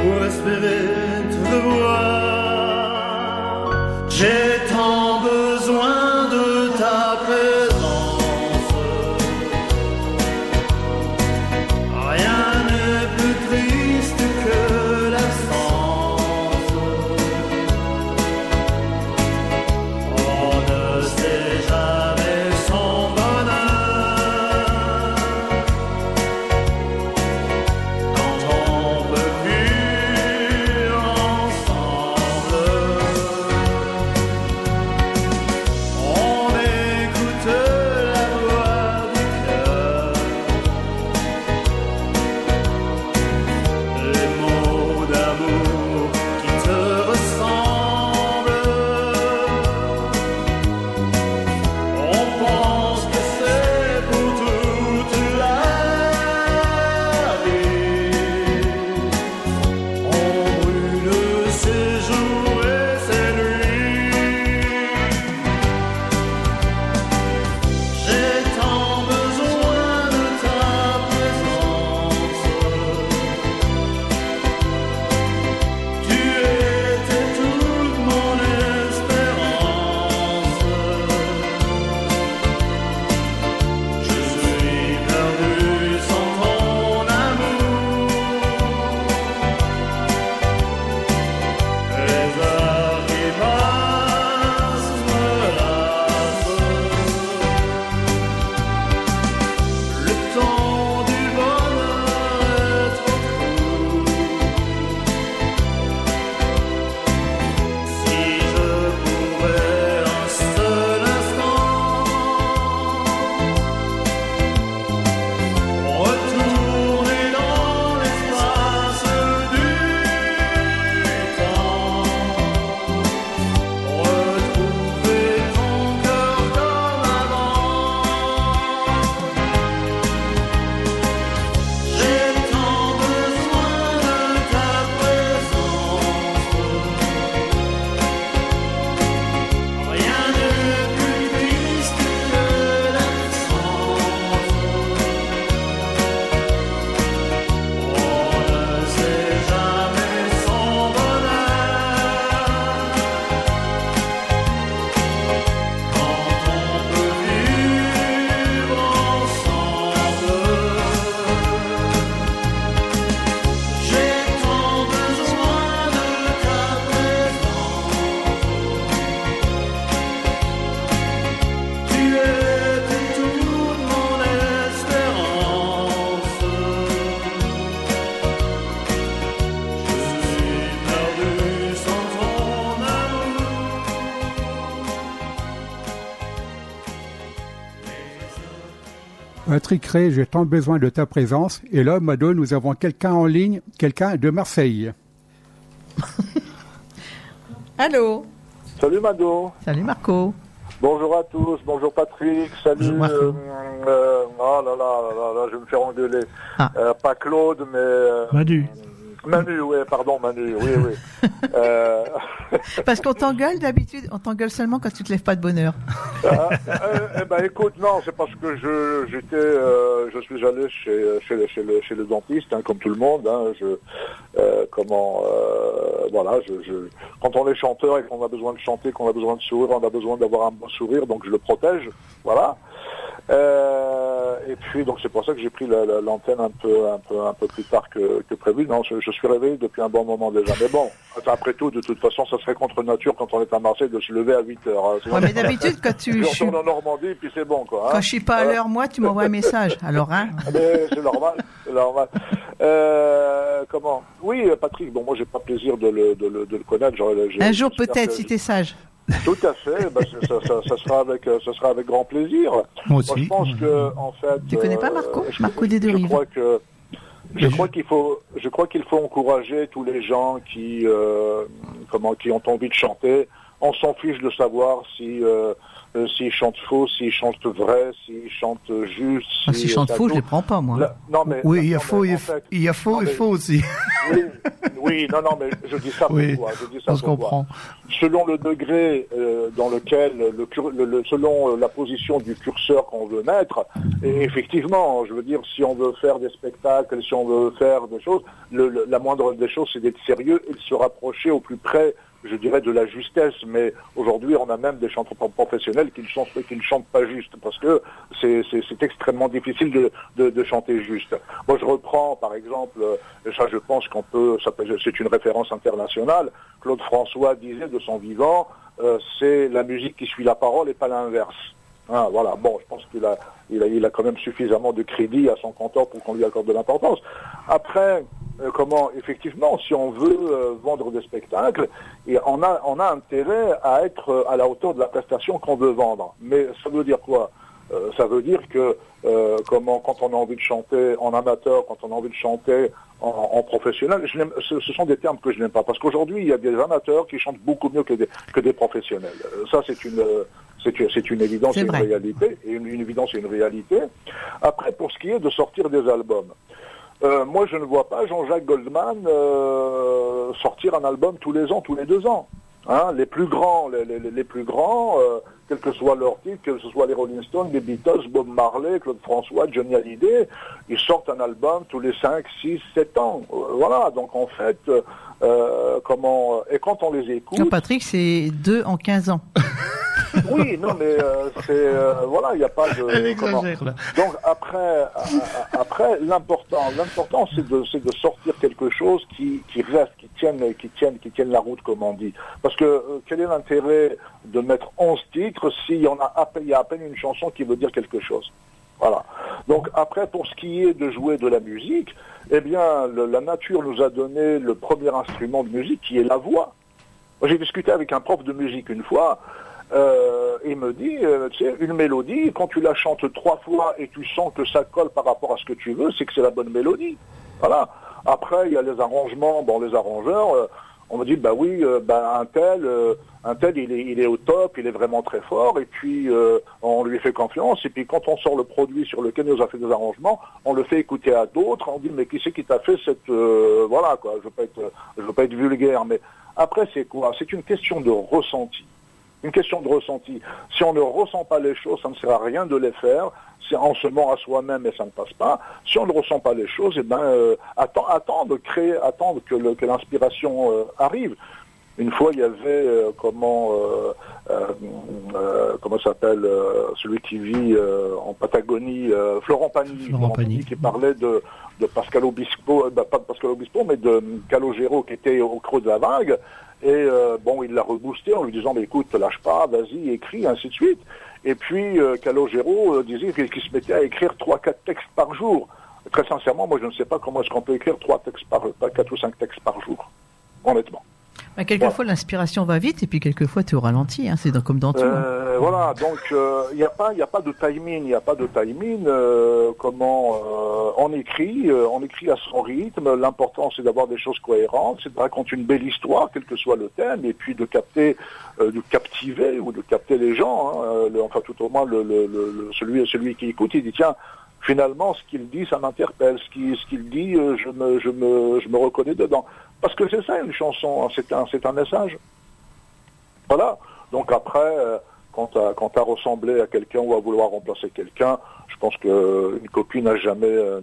pour espérer te revoir. J'ai tant
J'ai tant besoin de ta présence. Et là, Mado, nous avons quelqu'un en ligne, quelqu'un de Marseille.
Allô?
Salut Mado.
Salut Marco.
Bonjour à tous. Bonjour Patrick. Salut.
Bonjour, Marco.
euh, euh, oh là là, là là là, je vais me faire engueuler.
Ah.
Euh, pas Claude, mais euh,
Manu.
Oui, pardon, Manu. Oui, oui. euh,
Parce qu'on t'engueule d'habitude, on t'engueule seulement quand tu te lèves pas de bonne heure.
ah, euh, eh ben écoute, non, c'est parce que je j'étais, euh, je suis allé chez chez le, chez le, chez le dentiste, hein, comme tout le monde. Hein, je euh, comment voilà, je, je quand on est chanteur et qu'on a besoin de chanter, qu'on a besoin de sourire, on a besoin d'avoir un bon sourire, donc je le protège, voilà. Euh, et puis donc c'est pour ça que j'ai pris la- la- l'antenne un peu un peu un peu plus tard que, que prévu. Non, je, je suis réveillé depuis un bon moment déjà. Mais bon, après tout, de toute façon, ça serait contre nature quand on est à Marseille de se lever à 8 heures. hein.
Ouais, mais d'habitude, quand tu,
je
suis,
en Normandie, puis c'est bon, quoi. hein.
quand je suis pas à l'heure, moi, tu m'envoies un message. Alors, hein
c'est normal, c'est normal. Euh, comment? Oui, Patrick. Bon, moi, j'ai pas plaisir de le, de le, de le connaître.
Un jour peut-être, si t'es sage.
Tout à fait. ben, c'est- ça, ça, ça sera avec, euh, ça sera avec grand plaisir.
Moi
Moi,
aussi.
je pense que, en fait.
Tu connais pas
euh,
Marco
je-
Marco des deux
Je crois que. Je crois qu'il faut, je crois qu'il faut encourager tous les gens qui, euh, comment, qui ont envie de chanter. On s'en fiche de savoir si, euh, euh, s'ils chantent faux, s'ils chantent vrai, s'ils chantent juste.
Ah, si je chante
ça
faux, je
tout-
les prends pas, moi.
Là- non mais
Oui, il y a faux, il y a
fait,
il y a faux
non,
et
mais-
faux aussi.
Oui, oui, non, non, mais je dis ça
Oui,
pourquoi Je dis ça
on se
pourquoi
comprend.
Selon le degré euh, dans lequel, le, le- le- selon euh, la position du curseur qu'on veut mettre, et effectivement, je veux dire, si on veut faire des spectacles, si on veut faire des choses, le- le- la moindre des choses, c'est d'être sérieux et de se rapprocher au plus près je dirais de la justesse, mais aujourd'hui on a même des chanteurs professionnels qui ne chantent, pas juste, parce que c'est, extrêmement difficile de, chanter juste. Moi je reprends par exemple, ça je pense qu'on peut- c'est une référence internationale, Claude François disait de son vivant, euh, c'est la musique qui suit la parole et pas l'inverse. Hein, voilà. Bon, je pense qu'il a, il a, il a quand même suffisamment de crédit à son compteur pour qu'on lui accorde de l'importance. Après, euh, comment, effectivement, si on veut euh, vendre des spectacles, et on a, on a intérêt à être euh, à la hauteur de la prestation qu'on veut vendre. Mais ça veut dire quoi? Euh, Ça veut dire que, euh, comment, quand on a envie de chanter en amateur, quand on a envie de chanter en, en professionnel, je ce, ce sont des termes que je n'aime pas, parce qu'aujourd'hui, il y a des amateurs qui chantent beaucoup mieux que des, que des professionnels. Euh, Ça, c'est une, euh, c'est une, évidence et une réalité, et une, une évidence et une réalité. Après, pour ce qui est de sortir des albums, euh, moi, je ne vois pas Jean-Jacques Goldman sortir un album tous les ans, tous les deux ans. Hein, les plus grands, les, les- les plus grands, quel que soit leur titre, que ce soit les Rolling Stones, les Beatles, Bob Marley, Claude François, Johnny Hallyday, ils sortent un album tous les 5, 6, 7 ans. Euh, voilà, donc en fait, euh, euh, comment et quand on les écoute,
Non, Patrick, c'est deux en 15 ans.
oui, non, mais euh, c'est euh, voilà, il n'y a pas de
Elle
comment-
exagère là.
donc après, après l'important, l'important c'est de, c'est de sortir quelque chose qui, qui reste, qui tienne, qui tienne, qui tienne la route comme on dit. Parce que euh, quel est l'intérêt de mettre 11 titres s'il y en a à peine, il y a à peine une chanson qui veut dire quelque chose? Voilà. Donc après, pour ce qui est de jouer de la musique, eh bien, le- la nature nous a donné le premier instrument de musique qui est la voix. J'ai discuté avec un prof de musique une fois. Euh, il me dit, euh, tu sais, une mélodie, quand tu la chantes trois fois et tu sens que ça colle par rapport à ce que tu veux, c'est que c'est la bonne mélodie. Voilà. Après, il y a les arrangements. Bon, les arrangeurs, euh, on me dit, bah oui, euh, bah, un tel, euh, il est, au top, il est vraiment très fort, et puis euh, on lui fait confiance. Et puis quand on sort le produit sur lequel nous a fait des arrangements, on le fait écouter à d'autres. On dit, mais qui c'est qui t'a fait cette, voilà quoi. Je veux être, veux pas être vulgaire, mais après c'est quoi? C'est une question de ressenti une question de ressenti. Si on ne ressent pas les choses, ça ne sert à rien de les faire. C'est on se ment à soi-même et ça ne passe pas. Si on ne ressent pas les choses, eh ben, euh, attends de créer, attendre que, le- que l'inspiration euh, arrive. Une fois, il y avait euh, comment euh, comment s'appelle celui qui vit en Patagonie, Florent Pagny,
Florent Pagny.
qui parlait de, de Pascal Obispo, bah, pas de Pascal Obispo, mais de Calogero qui était au creux de la vague. Et euh, bon, il l'a reboosté en lui disant, mais écoute, lâche pas, vas-y, écris, ainsi de suite. Et puis euh, Calogero euh, disait qu'il se mettait à écrire trois, quatre textes par jour. Très sincèrement, moi je ne sais pas comment est-ce qu'on peut écrire trois textes par, pas quatre ou cinq textes par jour. Honnêtement.
Bah, quelquefois, l'inspiration va vite et puis quelquefois, tu es au ralenti. Hein, c'est comme dans tout. hein.
Euh, voilà, donc euh, il n'y a pas, il y a pas de timing, il n'y a pas de timing. euh, comment euh, on écrit, euh, on écrit à son rythme. L'important c'est d'avoir des choses cohérentes, c'est de raconter une belle histoire, quel que soit le thème, et puis de capter, euh, de captiver ou de capter les gens. hein, euh, le- enfin tout au moins le, le- le- le- celui, celui qui écoute, il dit tiens. Finalement, ce qu'il dit, ça m'interpelle. Ce qu'il dit, euh, je me, reconnais dedans. Parce que c'est ça une chanson. hein, C'est un, message. Voilà. Donc après, euh, quand à ressembler à quelqu'un ou à vouloir remplacer quelqu'un, je pense que une copie n'a jamais euh,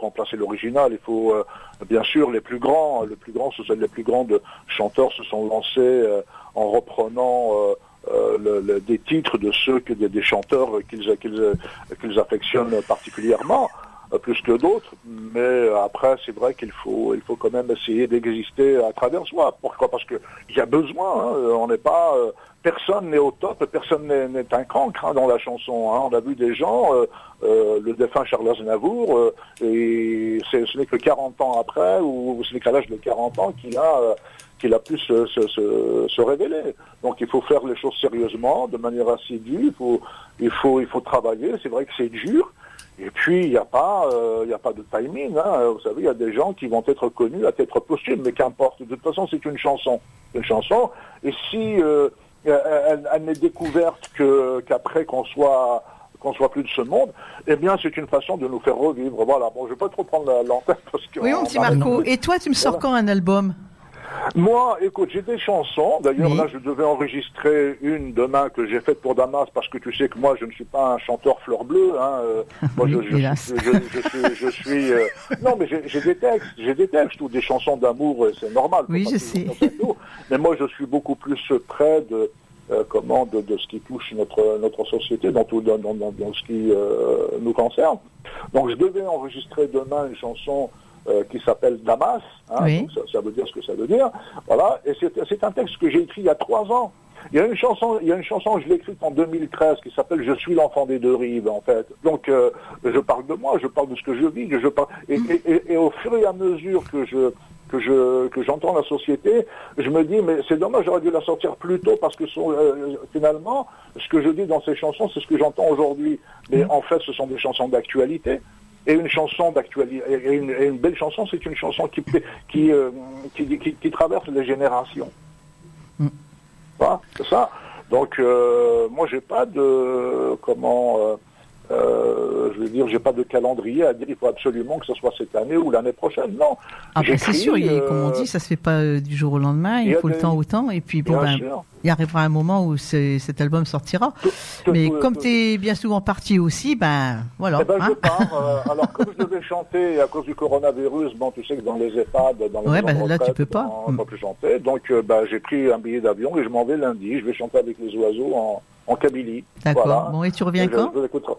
remplacé l'original. Il faut euh, bien sûr les plus grands, les plus grands, les plus grands chanteurs se sont lancés euh, en reprenant euh, euh, le- le- des titres de ceux que des, chanteurs qu'ils qu'ils qu'ils affectionnent particulièrement. euh, plus que d'autres, mais euh, après c'est vrai qu'il faut il faut quand même essayer d'exister à travers soi. Pourquoi? Parce que il y a besoin. hein, euh, on n'est pas euh, personne n'est au top, personne n'est un cancre hein, dans la chanson. hein. On a vu des gens, euh, euh, le défunt Charles Aznavour, euh, et ce n'est que 40 ans après, ou ce n'est qu'à l'âge de 40 ans qu'il a euh, qu'il a pu se, se, se, se révéler. Donc il faut faire les choses sérieusement, de manière assidue. Il faut il faut il faut travailler. C'est vrai que c'est dur. Et puis, il n'y a pas, euh, il a pas de timing. Hein. Vous savez, il y a des gens qui vont être connus à titre posthume, mais qu'importe. De toute façon, c'est une chanson, une chanson. Et si euh, elle, elle n'est découverte que qu'après qu'on soit qu'on soit plus de ce monde, eh bien, c'est une façon de nous faire revivre. Voilà. Bon, je vais pas trop prendre la- l'antenne parce que
Oui, mon
on
petit Marco. Et toi, tu me sors quand un album?
Moi, écoute, j'ai des chansons. D'ailleurs,
Oui.
là, je devais enregistrer une demain que j'ai faite pour Damas parce que tu sais que moi, je ne suis pas un chanteur fleur bleue. Hein. euh, Moi, je,
Oui,
je,
hélas.
je, je suis, je suis. euh, Non, mais j'ai des textes, j'ai des textes ou des chansons d'amour. euh, C'est normal.
Oui, je sais.
Mais moi, je suis beaucoup plus près de. euh, comment de, de ce qui touche notre notre société dans tout dans, dans, dans- dans ce qui nous concerne. Donc je devais enregistrer demain une chanson euh, qui s'appelle Damas. hein,
Oui.
donc ça, ça veut dire ce que ça veut dire. Voilà. Et c'est un texte que j'ai écrit il y a trois ans. Il y a une chanson, il y a une chanson, je l'ai écrite en 2013 qui s'appelle Je suis l'enfant des deux rives en fait. Donc euh, je parle de moi, je parle de ce que je vis, je parle et, et, et- et au fur et à mesure que je que je que j'entends la société, je me dis mais c'est dommage, j'aurais dû la sortir plus tôt parce que son- euh, finalement ce que je dis dans ces chansons, c'est ce que j'entends aujourd'hui. Mais en fait, ce sont des chansons d'actualité. Et une chanson d'actualité, et une, et une belle chanson, c'est une chanson qui qui, euh, qui, qui, qui traverse les générations. Voilà, c'est ça. Donc euh, moi j'ai pas de comment euh, euh, je veux dire j'ai pas de calendrier à dire il faut absolument que ce soit cette année ou l'année prochaine. Non.
Ah, bah, c'est sûr, il,
euh,
comme on dit, ça se fait pas euh, du jour au lendemain,
il
faut le temps au temps, et puis bon, ben, il arrivera un moment où cet album sortira.
Tout- tout-
Mais
tout-
comme tu es bien souvent parti aussi, ben voilà.
Eh ben, je
hein.
pars. euh, alors, comme je devais chanter à cause du coronavirus, bon, tu sais que dans les EHPAD, dans les
Ouais,
de
là, tu peux pas.
On peut plus chanter. Donc, euh, bah, j'ai pris un billet d'avion et je m'en vais lundi. Je vais chanter avec les oiseaux en, en Kabylie.
D'accord.
Voilà.
Bon, et tu reviens
Et je-
quand
je l'écouterai.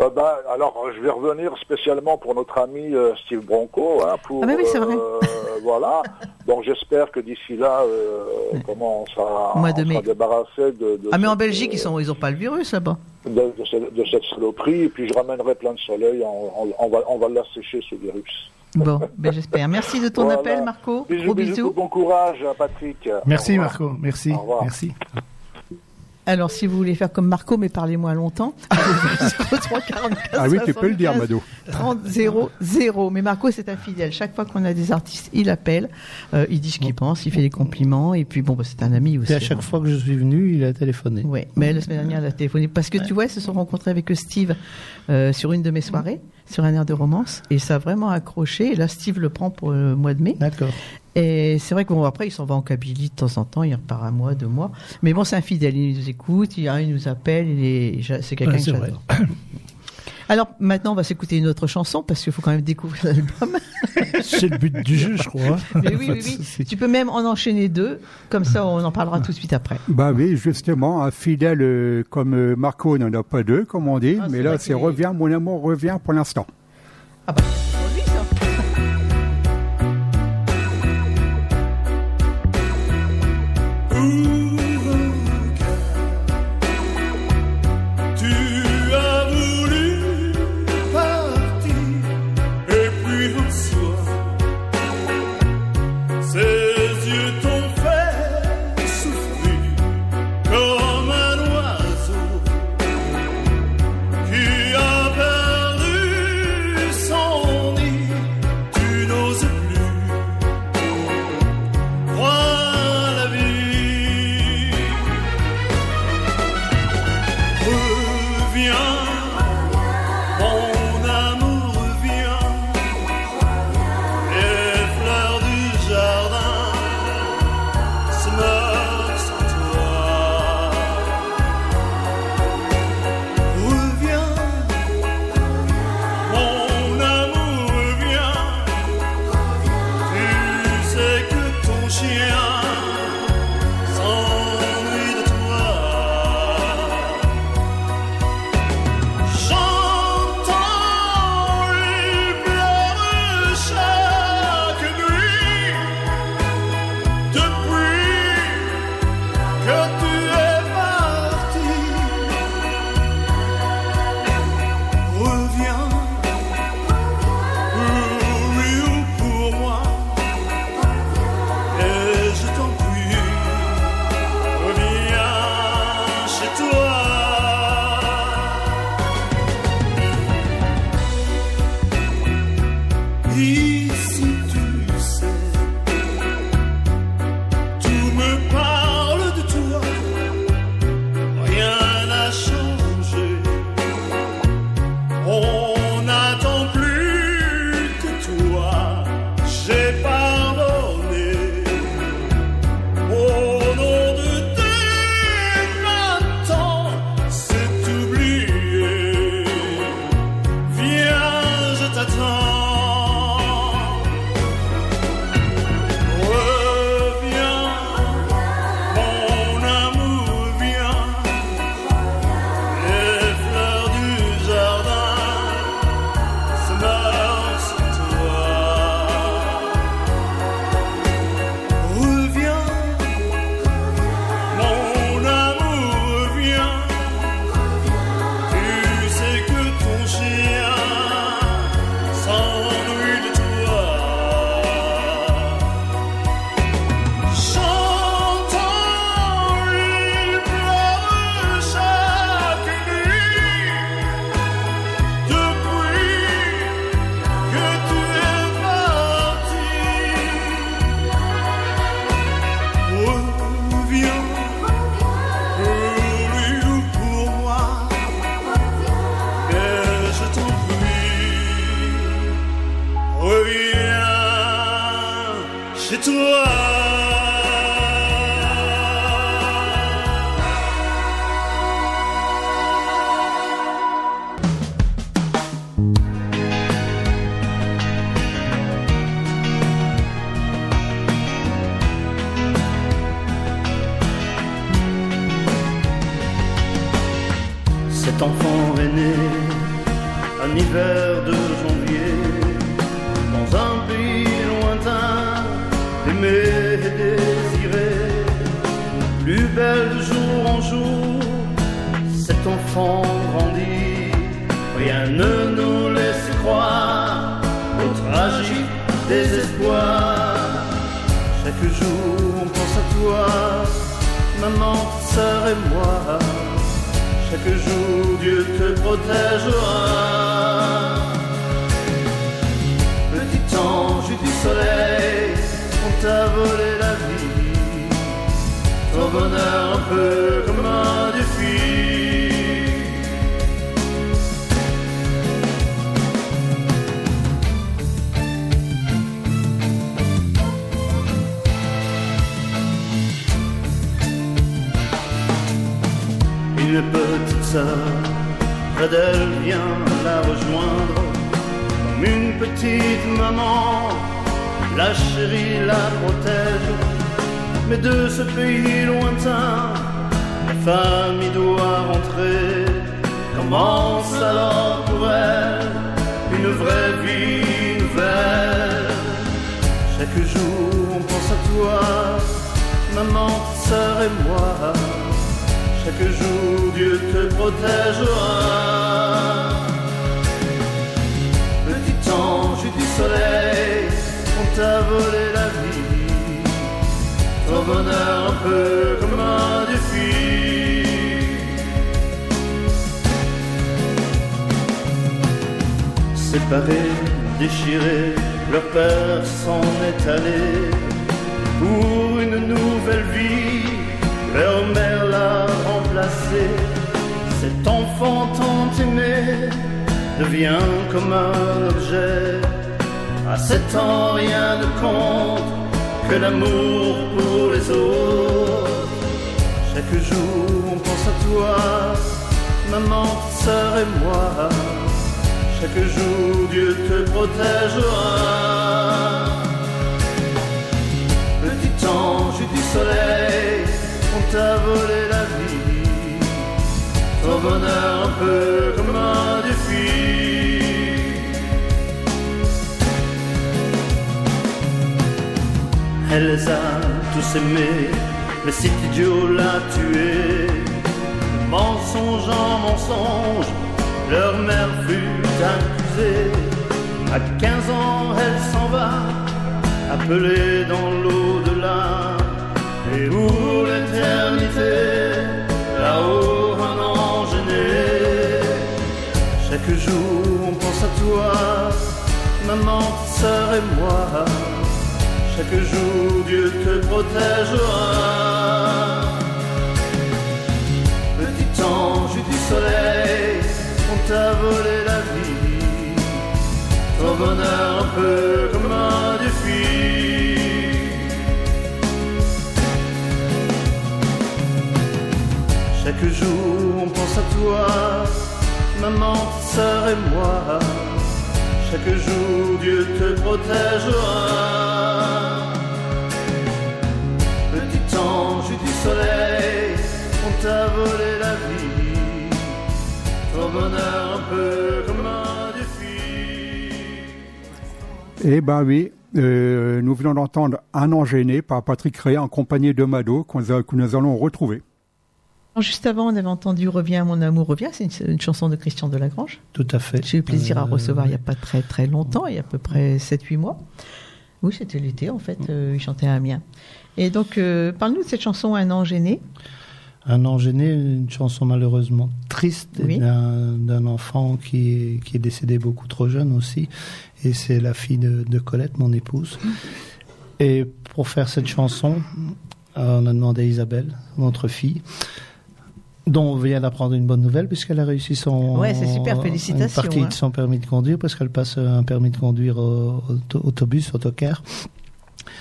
Euh, bah, alors, je vais revenir spécialement pour notre ami euh, Steve Bronco. Hein, pour,
Ah, bah oui, c'est vrai.
euh, voilà. Donc, j'espère que d'ici là, euh, comment on sera,
Au mois de
on sera
mai.
débarrassé de, de
Ah, mais en Belgique,
euh,
ils sont, ils ont pas le virus là-bas.
de, de cette, de cette saloperie, et puis je ramènerai plein de soleil, on, on- on va, on va l'assécher ce virus.
Bon, ben j'espère. Merci de ton
Voilà.
appel, Marco.
Bisous,
Gros
bisous,
bisous.
bon courage, Patrick.
Merci. Marco, merci,
Au revoir.
merci.
Alors, si vous voulez faire comme Marco, mais parlez moins longtemps. 03 44
Ah oui, tu peux le dire,
75
Mado.
30 0 0. Mais Marco, c'est un fidèle. Chaque fois qu'on a des artistes, il appelle, euh, il dit ce qu'il pense, il fait des compliments, et puis bon, bah, c'est un ami aussi.
Et à chaque fois que je suis venu, il a téléphoné.
Ouais, mais la semaine dernière, elle a téléphoné. Parce que tu vois, ils se sont rencontrés avec Steve euh, sur une de mes soirées, sur un air de romance, et ça a vraiment accroché. Et là, Steve le prend pour le mois de mai.
D'accord.
Et c'est vrai que bon, après, il s'en va en Kabylie de temps en temps, il repart un mois, deux mois. Mais bon, c'est un fidèle, il nous écoute, il, il nous appelle, il est, j'a- c'est quelqu'un
Ouais,
que j'adore. Alors maintenant, on va s'écouter une autre chanson parce qu'il faut quand même découvrir l'album.
C'est le but du jeu, je crois.
Mais oui, oui, oui. Tu peux même en enchaîner deux, comme ça on en parlera tout de suite après.
Bah oui, justement, un fidèle euh, comme euh, Marco n'en a pas deux, comme on dit,
Ah,
mais là, c'est reviens, mon amour, reviens pour l'instant.
Ah bah,
Tu que
l'amour pour les autres. Chaque jour on pense à toi, maman, sœur et moi. Chaque jour Dieu te protégera. Petit ange du soleil, on t'a volé la vie. Ton bonheur un peu comme un dieu. Elle les a tous aimés,
mais cet idiot l'a tué. Mensonge en mensonge, leur mère fut accusée. À 15 ans, elle s'en va, appelée dans l'au-delà. Et pour l'éternité, là-haut, un ange né. Chaque jour, on pense à toi, maman, sœur et moi. Chaque jour, Dieu te protégera. Petit ange du soleil, on t'a volé la vie. Ton bonheur un peu comme un défi. Chaque jour, on pense à toi, maman, sœur et moi. Chaque jour, Dieu te protégera. Du soleil, on t'a volé la vie. Ton bonheur un peu comme un défi.
Eh ben oui, euh, nous venons d'entendre Un an gêné par Patrick Ray en compagnie de Mado que nous allons retrouver.
Juste avant, on avait entendu Reviens, mon amour, reviens. C'est une, une chanson de Christian Delagrange.
Tout à fait.
J'ai eu plaisir à
Euh,
recevoir il n'y a pas très très longtemps, il y a à peu près 7-8 mois. Oui, c'était l'été en fait, euh, il chantait à Amiens. Et donc, euh, parle-nous de cette chanson Un an gêné.
Un an gêné, une chanson malheureusement triste
Oui.
d'un enfant qui est, qui est décédé beaucoup trop jeune aussi. Et c'est la fille de, de Colette, mon épouse. Et pour faire cette chanson, euh, on a demandé à Isabelle, notre fille, dont on vient d'apprendre une bonne nouvelle puisqu'elle a réussi son
Ouais, super,
une partie
hein.
de son permis de conduire parce qu'elle passe un permis de conduire au, auto- autobus, autocar.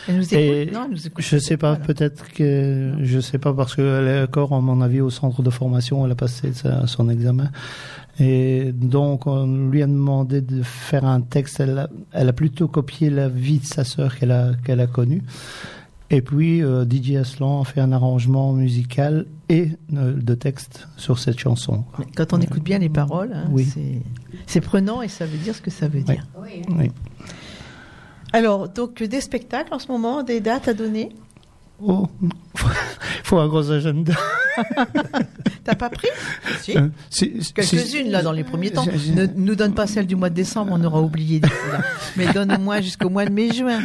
Elle nous
Et
écoute Non, elle nous écoute.
Je sais pas,
Voilà.
peut-être que je sais pas parce qu'elle est encore, à mon avis, au centre de formation. Elle a passé sa- son examen et donc on lui a demandé de faire un texte. Elle a, elle a plutôt copié la vie de sa sœur qu'elle a qu'elle a connue. Et puis euh, DJ Aslan a fait un arrangement musical et euh, de texte sur cette chanson.
Mais Quand on écoute bien les paroles, hein,
Oui.
c'est- c'est prenant et ça veut dire ce que ça veut dire.
Oui.
Alors, donc des spectacles en ce moment, des dates à donner
Oh, faut un gros agenda.
T'as pas pris Si.
Euh, si-
Quelques-unes là dans les premiers temps. Ne nous donne pas celle du mois de décembre, on aura oublié d'ici là. Mais donne au moins jusqu'au mois de mai-juin.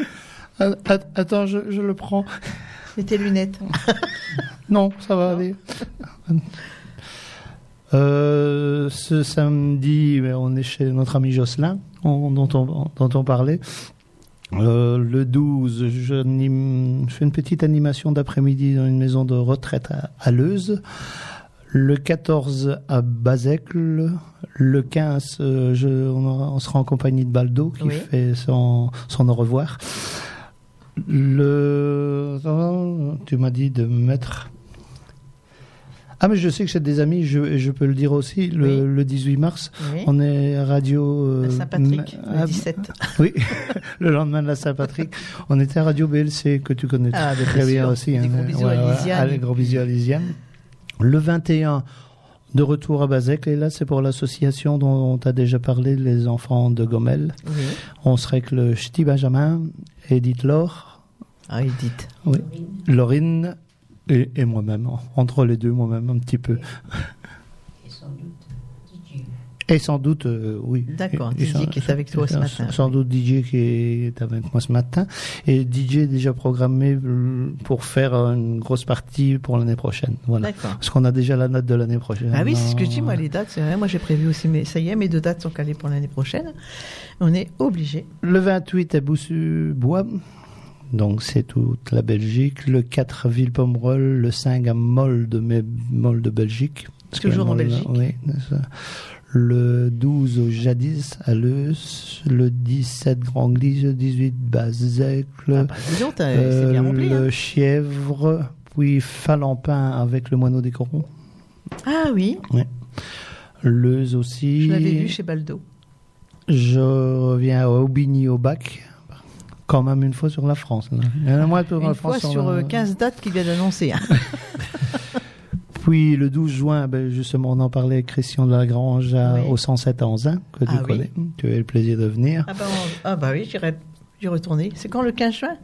Att- Attends, je, je le prends.
Et tes lunettes.
Non, ça va aller. Euh, ce samedi, ben, on est chez notre ami Jocelyn, on- dont, on, dont on parlait. Euh, le 12, j'anime- je fais une petite animation d'après-midi dans une maison de retraite à, à Leuze. Le 14 à Bazecle. Le 15, euh, je, on, aura- on sera en compagnie de Baldo qui
Oui.
fait son, son au revoir. Le, tu m'as dit de mettre. Ah, mais je sais que j'ai des amis, je, je peux le dire aussi, le,
Oui.
le 18 mars,
Oui.
on est à Radio. euh,
Saint-Patrick,
ah,
le 17.
Oui, le lendemain de la Saint-Patrick. On était à Radio BLC, que tu connais
Ah,
très
bien
aussi. hein.
Des gros bisous à Lisiane.
Allez, gros bisous à Lisiane. Le 21, de retour à Bazec, et là, c'est pour l'association dont on t'a déjà parlé, les enfants de Gomel.
Oui.
On serait que le Ch'ti Benjamin, Edith Laure,
Ah, Edith.
oui, Laurine et, et moi-même. Entre les deux, moi-même, un petit peu. Et sans doute, euh, oui.
D'accord,
Et- et
DJ
sans-
qui est avec toi ce
sans-
matin.
Sans doute DJ qui est avec moi ce matin. Et DJ est déjà programmé euh, pour faire une grosse partie pour l'année prochaine. Voilà.
D'accord.
Parce qu'on a déjà la note de l'année prochaine.
Ah oui, c'est ce que je dis, moi, les dates, c'est vrai. Moi, j'ai prévu aussi, mais ça y est, mes deux dates sont calées pour l'année prochaine. On est obligé.
Le 28 à Boussu-Bois. Donc c'est toute la Belgique. Le 4 à Villepomerol. Le 5 à Molde, mais Molde de Belgique. Parce que
Toujours en
Molde,
Belgique.
Oui. Le 12 au Jadis à Leus. Le 17 Granglis. Le 18 Bazecle.
Ah bah,
Euh, le
hein.
Chièvre. Puis Falampin avec le moineau des corons.
Ah oui,
Leuse aussi.
je l'avais vu chez Baldo.
Je reviens à Aubigny au bac. Quand même une fois sur la France. là. Il y en a moins sur la
Une
France.
fois
sur
sur
la-
euh, 15 dates qu'il vient d'annoncer. hein.
Puis le 12 juin, ben, justement, on en parlait avec Christian de la Grange à-
Oui.
au 107 à Anzin, que tu
Ah oui.
connais. Tu as eu le plaisir de venir.
Ah bah, on- ah bah oui, j'irai retourner. C'est quand le 15 juin?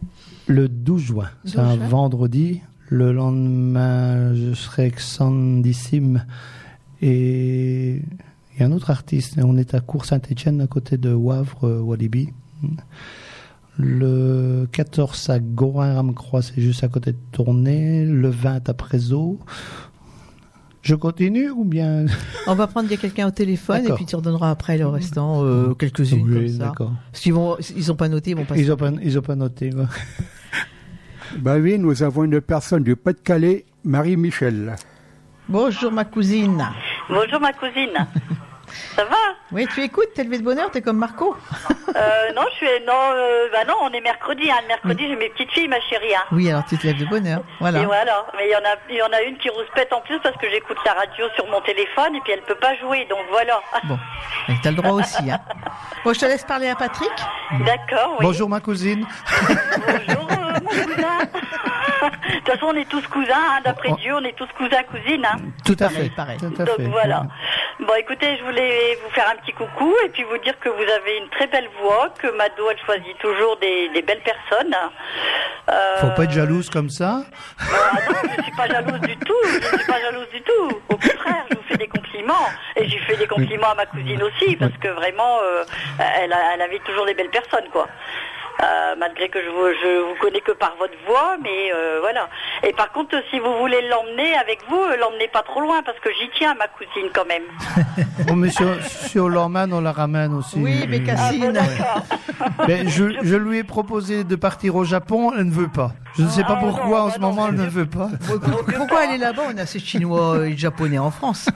Le 12 juin,
12
c'est un
juin.
vendredi. Le lendemain, je serai avec Sandissime. Et il y a un autre artiste. On est à Cour Saint-Etienne, à côté de Wavre, euh, Walibi. Le 14 à Gorin-Ramcroix, c'est juste à côté de Tournai. Le 20 à Prézo. Je continue ou bien?
On va prendre il y a quelqu'un au téléphone et puis tu redonneras après le restant, euh, quelques-unes
Oui,
comme ça.
d'accord.
Parce qu'ils vont, ils ont pas noté, ils vont pas.
Ils n'ont pas, ils ont pas noté.
Bah oui, nous avons une personne du Pas-de-Calais, Marie-Michel.
Bonjour ma cousine.
Bonjour ma cousine. Ça va
Oui, tu écoutes, t'es levé de bonheur, t'es comme Marco.
euh, Non, je suis non, euh, bah non, on est mercredi. Hein. Le mercredi, j'ai mes petites filles, ma chérie. Hein.
Oui, alors tu te lèves de bonheur. Voilà.
Et voilà. Mais il y en a, il y en a une qui rouspète en plus parce que j'écoute la radio sur mon téléphone et puis elle peut pas jouer. Donc voilà.
Bon, t'as le droit aussi. Hein. Bon, je te laisse parler à Patrick.
D'accord. Oui.
Bonjour ma cousine.
Bonjour, euh, mon cousin. De toute façon, on est tous cousins. Hein. D'après
Oh.
Dieu, on est tous cousins, cousines. Hein.
Tout à fait.
pareil.
Tout à
Donc
fait.
voilà. Bon, écoutez, je voulais vous faire un petit coucou et puis vous dire que vous avez une très belle voix, que Mado, elle choisit toujours des, des belles personnes. Euh,
Faut pas être jalouse comme ça.
Ah non, je suis pas jalouse du tout. Je suis pas jalouse du tout. Au contraire, je vous fais des compliments et j'ai fait des compliments à ma cousine aussi parce que vraiment, euh, elle, a- elle avait toujours des belles personnes, quoi. Euh, malgré que je vous, je vous connais que par votre voix, mais euh, voilà. Et par contre, si vous voulez l'emmener avec vous, euh, l'emmenez pas trop loin parce que j'y tiens, ma cousine, quand même.
Bon, mais sur, sur l'emmène, on la ramène aussi.
Oui, mais Cassine.
Mais je, je lui ai proposé de partir au Japon, elle ne veut pas. Je ne sais pas
Ah,
pourquoi
non,
en
bah
ce
non,
moment elle ne veut pas.
Pourquoi elle est là-bas? On a assez de Chinois et Japonais en France.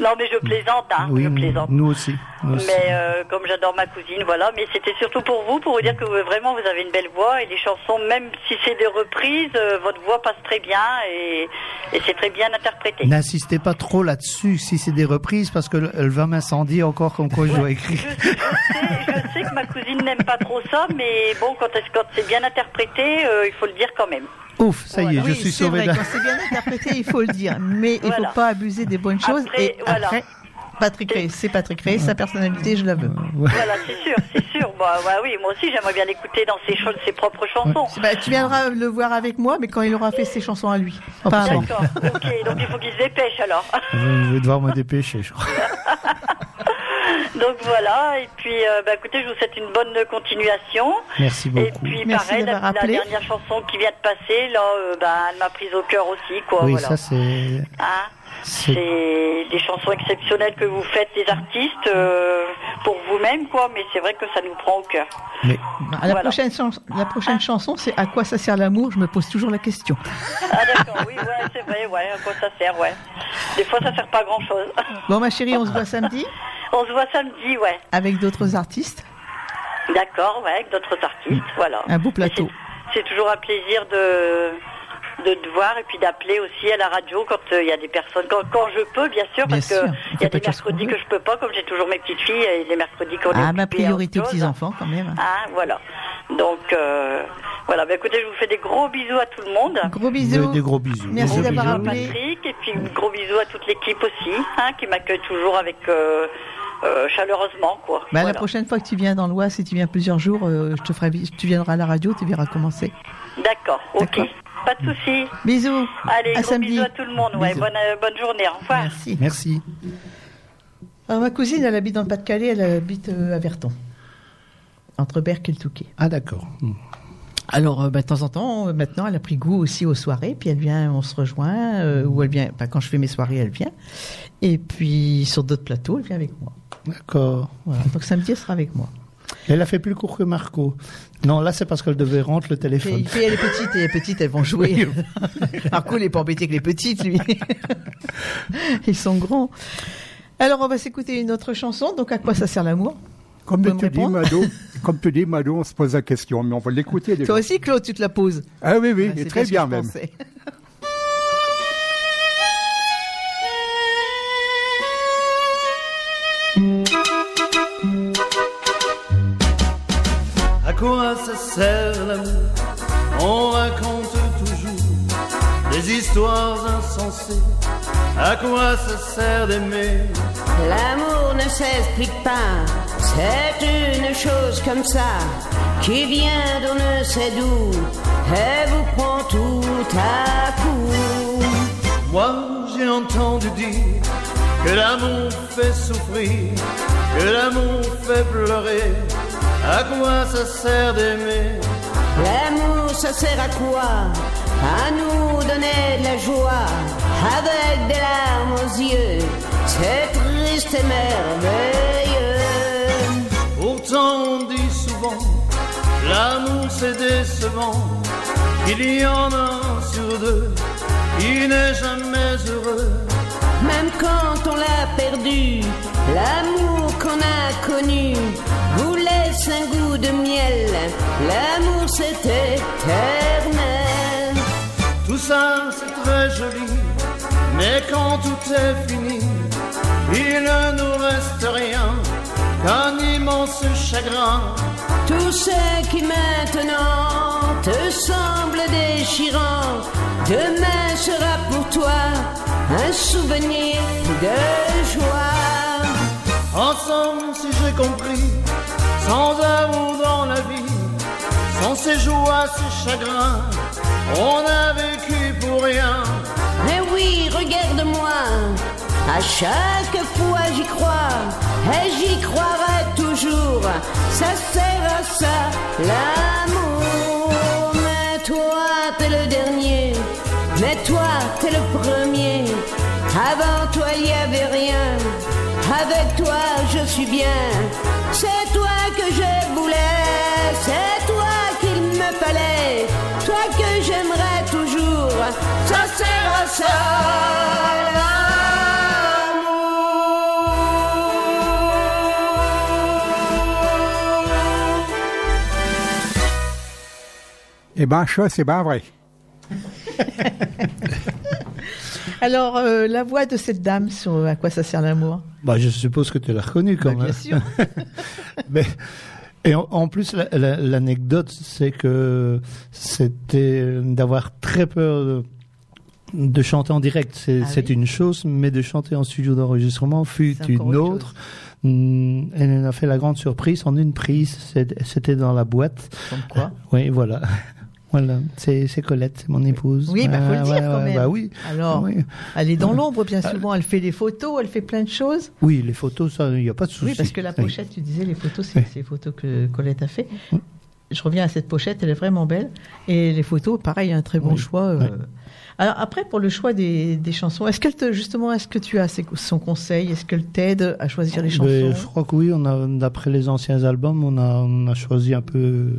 Non, mais je plaisante, hein.
Oui,
je plaisante.
nous aussi. nous aussi.
Mais euh, comme j'adore ma cousine, voilà. Mais c'était surtout pour vous, pour vous dire que vous- vraiment vous avez une belle voix et les chansons, même si c'est des reprises, euh, votre voix passe très bien et, et c'est très bien interprété.
N'insistez pas trop là-dessus si c'est des reprises parce qu'elle va m'incendier encore comme quoi je dois écrire.
Je, je sais, je sais que ma cousine n'aime pas trop ça, mais bon, quand, est- quand c'est bien interprété, euh, il faut le dire quand même.
Ouf, ça y est, je
oui,
suis
c'est
sauvé.
vrai,
d'un-
quand c'est bien interprété, il faut le dire. Mais il
Voilà.
faut pas abuser des bonnes choses.
Après,
et
voilà.
après, Patrick c'est Patrick Ray, sa personnalité, je la veux.
Voilà, c'est sûr, c'est sûr. Bah, bah oui, moi aussi j'aimerais bien l'écouter dans ses, propres chansons.
Bah, tu viendras le voir avec moi, mais quand il aura fait ses chansons à lui. Pas avant.
D'accord, ok, donc il faut qu'il se dépêche alors.
Je vais devoir me dépêcher, je crois.
Donc voilà, et puis euh, bah, écoutez, je vous souhaite une bonne continuation.
Merci beaucoup.
Et puis
Merci
pareil, la, la dernière chanson qui vient de passer, là, euh, bah, elle m'a prise au cœur aussi, quoi.
oui,
voilà.
ça c'est.
Hein
c'est-
des chansons exceptionnelles que vous faites, les artistes, euh, pour vous-même, quoi. Mais c'est vrai que ça nous prend au cœur.
Mais
La
Voilà.
prochaine, chans- la prochaine chanson, c'est À quoi ça sert l'amour Je me pose toujours la question.
Ah d'accord, oui, ouais, c'est vrai, ouais. À quoi ça sert, ouais. Des fois, ça sert pas à grand-chose.
Bon, ma chérie, on se voit samedi
On se voit samedi, ouais.
avec d'autres artistes.
D'accord, ouais, avec d'autres artistes, voilà.
Un beau plateau.
c'est- toujours un plaisir de de te voir et puis d'appeler aussi à la radio quand euh, il y a des personnes quand, quand je peux bien sûr
Bien
parce
sûr,
que
on
il y a des mercredis que je peux pas comme j'ai toujours mes petites filles et les mercredis qu'on est
Ah, ma priorité aux petits-enfants, quand même.
Ah, voilà. Donc, euh, voilà. Bah, écoutez, je vous fais des gros bisous à tout le monde.
Gros
des,
bisous.
des gros bisous.
Merci d'avoir appelé.
Patrick, et puis gros bisous à toute l'équipe aussi, hein, qui m'accueille toujours avec euh, euh, chaleureusement, quoi.
Bah, La
Voilà.
prochaine fois que tu viens dans l'Oise, si tu viens plusieurs jours, euh, je te ferai, tu viendras à la radio, tu verras comment c'est.
D'accord, ok. Pas de souci.
Bisous.
Allez,
à
gros
samedi.
bisous à tout le monde. Ouais, bonne, euh, bonne journée. Au revoir.
Merci.
Merci.
Alors, ma cousine, elle habite dans le Pas-de-Calais, elle habite euh, à Verton. Entre Berck et le Touquet.
Ah d'accord. Hmm.
Alors, euh, bah, de temps en temps, euh, maintenant, elle a pris goût aussi aux soirées, puis elle vient, on se rejoint, euh, ou elle vient, bah, quand je fais mes soirées, elle vient. Et puis, sur d'autres plateaux, elle vient avec moi.
D'accord.
Voilà. Donc, samedi, elle sera avec moi.
Elle a fait plus court que Marco. Non, là c'est parce qu'elle devait rentrer le
Et,
téléphone.
il fait, elle est petite, et les petites, elles vont jouer. Marco, il est pas embêté que les petites, lui. Ils sont grands. Alors, on va s'écouter une autre chanson. Donc, à quoi ça sert l'amour?
Comme tu dis, Mado, comme tu dis, Mado, on se pose la question, mais on va l'écouter.
Toi aussi, Claude, tu te la poses.
Ah oui, oui,
Ah,
et
c'est
très bien même.
Sert l'amour On raconte toujours des histoires insensées. À quoi ça sert d'aimer?
L'amour ne s'explique pas, c'est une chose comme ça, qui vient d'on ne sait d'où. et vous prend tout à coup.
Moi j'ai entendu dire que l'amour fait souffrir, que l'amour fait pleurer. À quoi ça sert d'aimer
L'amour, ça sert à quoi À nous donner de la joie, avec des larmes aux yeux. C'est triste et merveilleux.
Pourtant on dit souvent, l'amour c'est décevant. Il y en a un sur deux qui n'est jamais heureux.
Même quand on l'a perdu, l'amour qu'on a connu laisse un goût de miel. L'amour c'est éternel.
Tout ça c'est très joli, mais quand tout est fini, il ne nous reste rien qu'un immense chagrin.
Tout ce qui maintenant te semble déchirant, demain sera pour toi un souvenir de joie.
Ensemble, si j'ai compris, sans amour dans la vie, sans ces joies, ces chagrins, on a vécu pour rien.
Mais oui, regarde-moi, à chaque fois j'y crois, et j'y croirai toujours. Ça sert à ça, l'amour. Mais toi, t'es le dernier, mais toi, t'es le premier. Avant toi, il n'y avait rien. Avec toi, je suis bien. C'est toi que je voulais, c'est toi qu'il me fallait, toi que j'aimerais toujours. Ça sert à ça.
Eh ben, ça, c'est bien vrai.
Alors, euh, la voix de cette dame sur à quoi ça sert l'amour?
Bah, je suppose que tu l'as reconnu quand
Bah,
même.
Bien sûr.
Mais, et en, en plus, la- la- l'anecdote, c'est que c'était d'avoir très peur de, de chanter en direct. C'est
Ah oui
une chose, mais de chanter en studio d'enregistrement fut une
autre
autre. Hum, Elle a fait la grande surprise en une prise. C'était dans la boîte.
Comme quoi?
Oui, voilà. Voilà, c'est Colette, c'est mon épouse.
Oui, bah, faut le
Ouais,
dire
ouais,
quand même.
Bah oui.
Alors,
Oui.
elle est dans
Ouais.
l'ombre bien souvent, elle fait des photos, elle fait plein de choses.
Oui, les photos, ça, il n'y a pas de souci.
Oui, parce que la
Oui.
pochette, tu disais, les photos, c'est c'est les photos que Colette a fait. Je reviens à cette pochette, elle est vraiment belle. Et les photos, pareil, un très bon
Oui.
choix. euh.
Oui.
Alors après, pour le choix des, des chansons, est-ce qu'elle te, justement, est-ce que tu as ses- son conseil? Est-ce qu'elle t'aide à choisir les chansons?
Ben, je crois que oui, on a, d'après les anciens albums, on a, on a choisi un peu.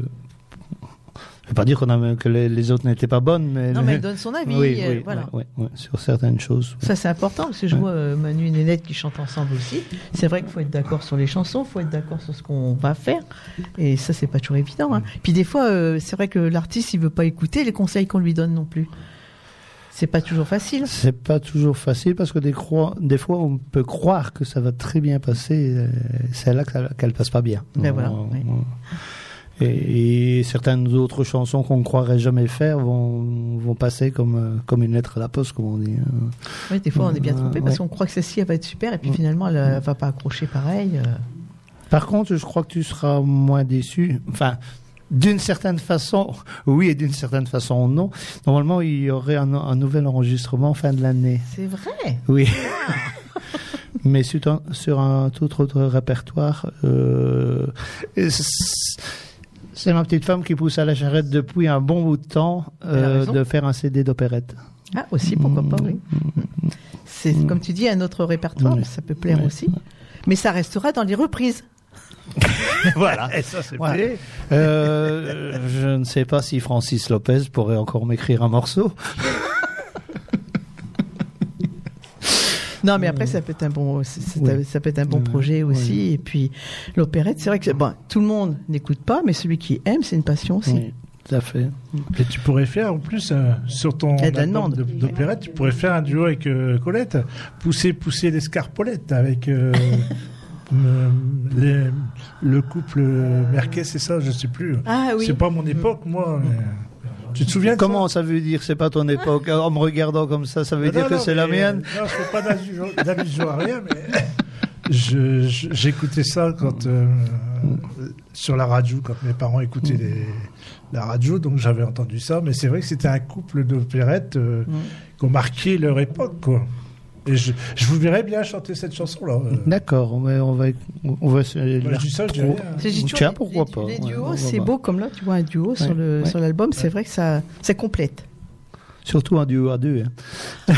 Je ne vais pas dire qu'on a, que les, les autres n'étaient pas bonnes, mais.
Non, mais elle donne son avis,
Oui,
euh,
oui,
voilà.
oui, sur certaines choses.
Ça, c'est important, parce que je vois euh, Manu et Nénette qui chantent ensemble aussi. C'est vrai qu'il faut être d'accord sur les chansons, il faut être d'accord sur ce qu'on va faire. Et ça, c'est pas toujours évident. hein. Puis des fois, euh, c'est vrai que l'artiste, il veut pas écouter les conseils qu'on lui donne non plus. C'est pas toujours facile.
C'est pas toujours facile parce que des, fois on peut croire que ça va très bien passer, c'est là qu'elle passe pas bien.
Ben voilà,
On-
oui.
on- Et, et certaines autres chansons qu'on ne croirait jamais faire vont, vont passer comme, euh, comme une lettre à la poste, comme on dit. hein.
Oui, des fois, on est bien trompé parce
Ouais.
qu'on croit que celle-ci, elle va être super, et puis finalement, elle, euh, va pas accrocher pareil. euh.
Par contre, je crois que tu seras moins déçu. Enfin, d'une certaine façon, oui, et d'une certaine façon, non. Normalement, il y aurait un, un nouvel enregistrement fin de l'année.
C'est vrai?
Oui. Mais sur un, sur un tout autre répertoire, euh, c'est ma petite femme qui pousse à la charrette depuis un bon bout de temps euh, de faire un CD d'opérette.
Ah, aussi, pourquoi pas, oui. C'est, comme tu dis, un autre répertoire, ça peut plaire aussi. Mais ça restera dans les reprises.
voilà.
Et ça, c'est
Voilà. Euh, je ne sais pas si Francis Lopez pourrait encore m'écrire un morceau.
Non, mais après, ça peut être un bon, ça peut être un bon projet aussi.
oui.
Et puis, l'opérette, c'est vrai que bon, tout le monde n'écoute pas, mais celui qui aime, c'est une passion aussi.
Oui, tout à fait.
Et tu pourrais faire, en plus, euh, sur ton d'opérette, tu pourrais faire un duo avec euh, Colette. Pousser, pousser l'escarpolette avec euh, les- le couple Merquet, c'est ça, je sais plus.
Ah oui.
C'est pas mon époque, moi. mais- Tu te souviens
Comment ça veut dire c'est pas ton époque En me regardant comme ça, ça veut dire que c'est la mienne
euh, Non, je fais pas d'allusion à rien, mais j'écoutais ça quand euh, sur la radio, quand mes parents écoutaient les, la radio, donc j'avais entendu ça. Mais c'est vrai que c'était un couple d'opérettes euh, qui ont marqué leur époque, quoi. Et je, je vous verrais bien chanter cette chanson-là. euh.
D'accord, on va, on va, on va se
Bah, je dis ça, je
toujours
Tiens,
les-
pourquoi
les-
pas
Les duos, c'est beau comme là, tu vois un duo sur le
ouais.
sur l'album, c'est vrai que ça ça complète.
Surtout un duo à deux. hein.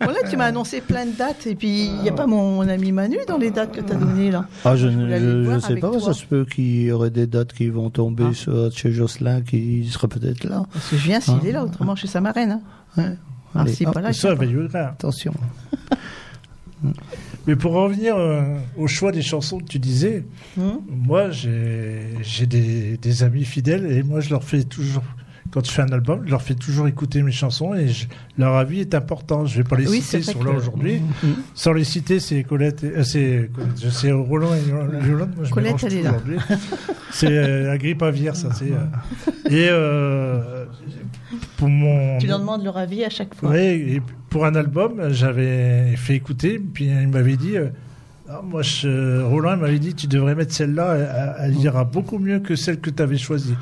Bon là, tu m'as annoncé plein de dates et puis il n'y a pas mon, ami Manu dans les dates que tu as données là.
Ah, je ne sais pas,
toi.
ça se peut qu'il y aurait des dates qui vont tomber
Ah.
sur, chez Jocelyn qui sera peut-être là.
Parce que je viens s'il
Ah.
est là, autrement chez sa marraine. Hein. Ah,
Allez, hop,
pas là,
Ça,
attention.
Mais pour revenir euh, au choix des chansons que tu disais,
Hum.
moi j'ai j'ai des, des amis fidèles et moi je leur fais toujours, quand je fais un album, je leur fais toujours écouter mes chansons et je- leur avis est important. Je vais pas les
Oui,
citer, ils sont là
que-
aujourd'hui.
Hum.
Sans les citer, c'est Colette, et- euh, c'est Colette, je sais Roland et Yolande. Moi, je
Colette, elle est là.
C'est euh, la grippe aviaire, ça. c'est, euh, et euh, pour mon
Tu leur demandes leur avis à chaque fois.
Et pour un album, j'avais fait écouter, puis il m'avait dit, euh, Ah, moi, je- Roland m'avait dit, tu devrais mettre celle-là, elle, elle ira beaucoup mieux que celle que tu avais choisie.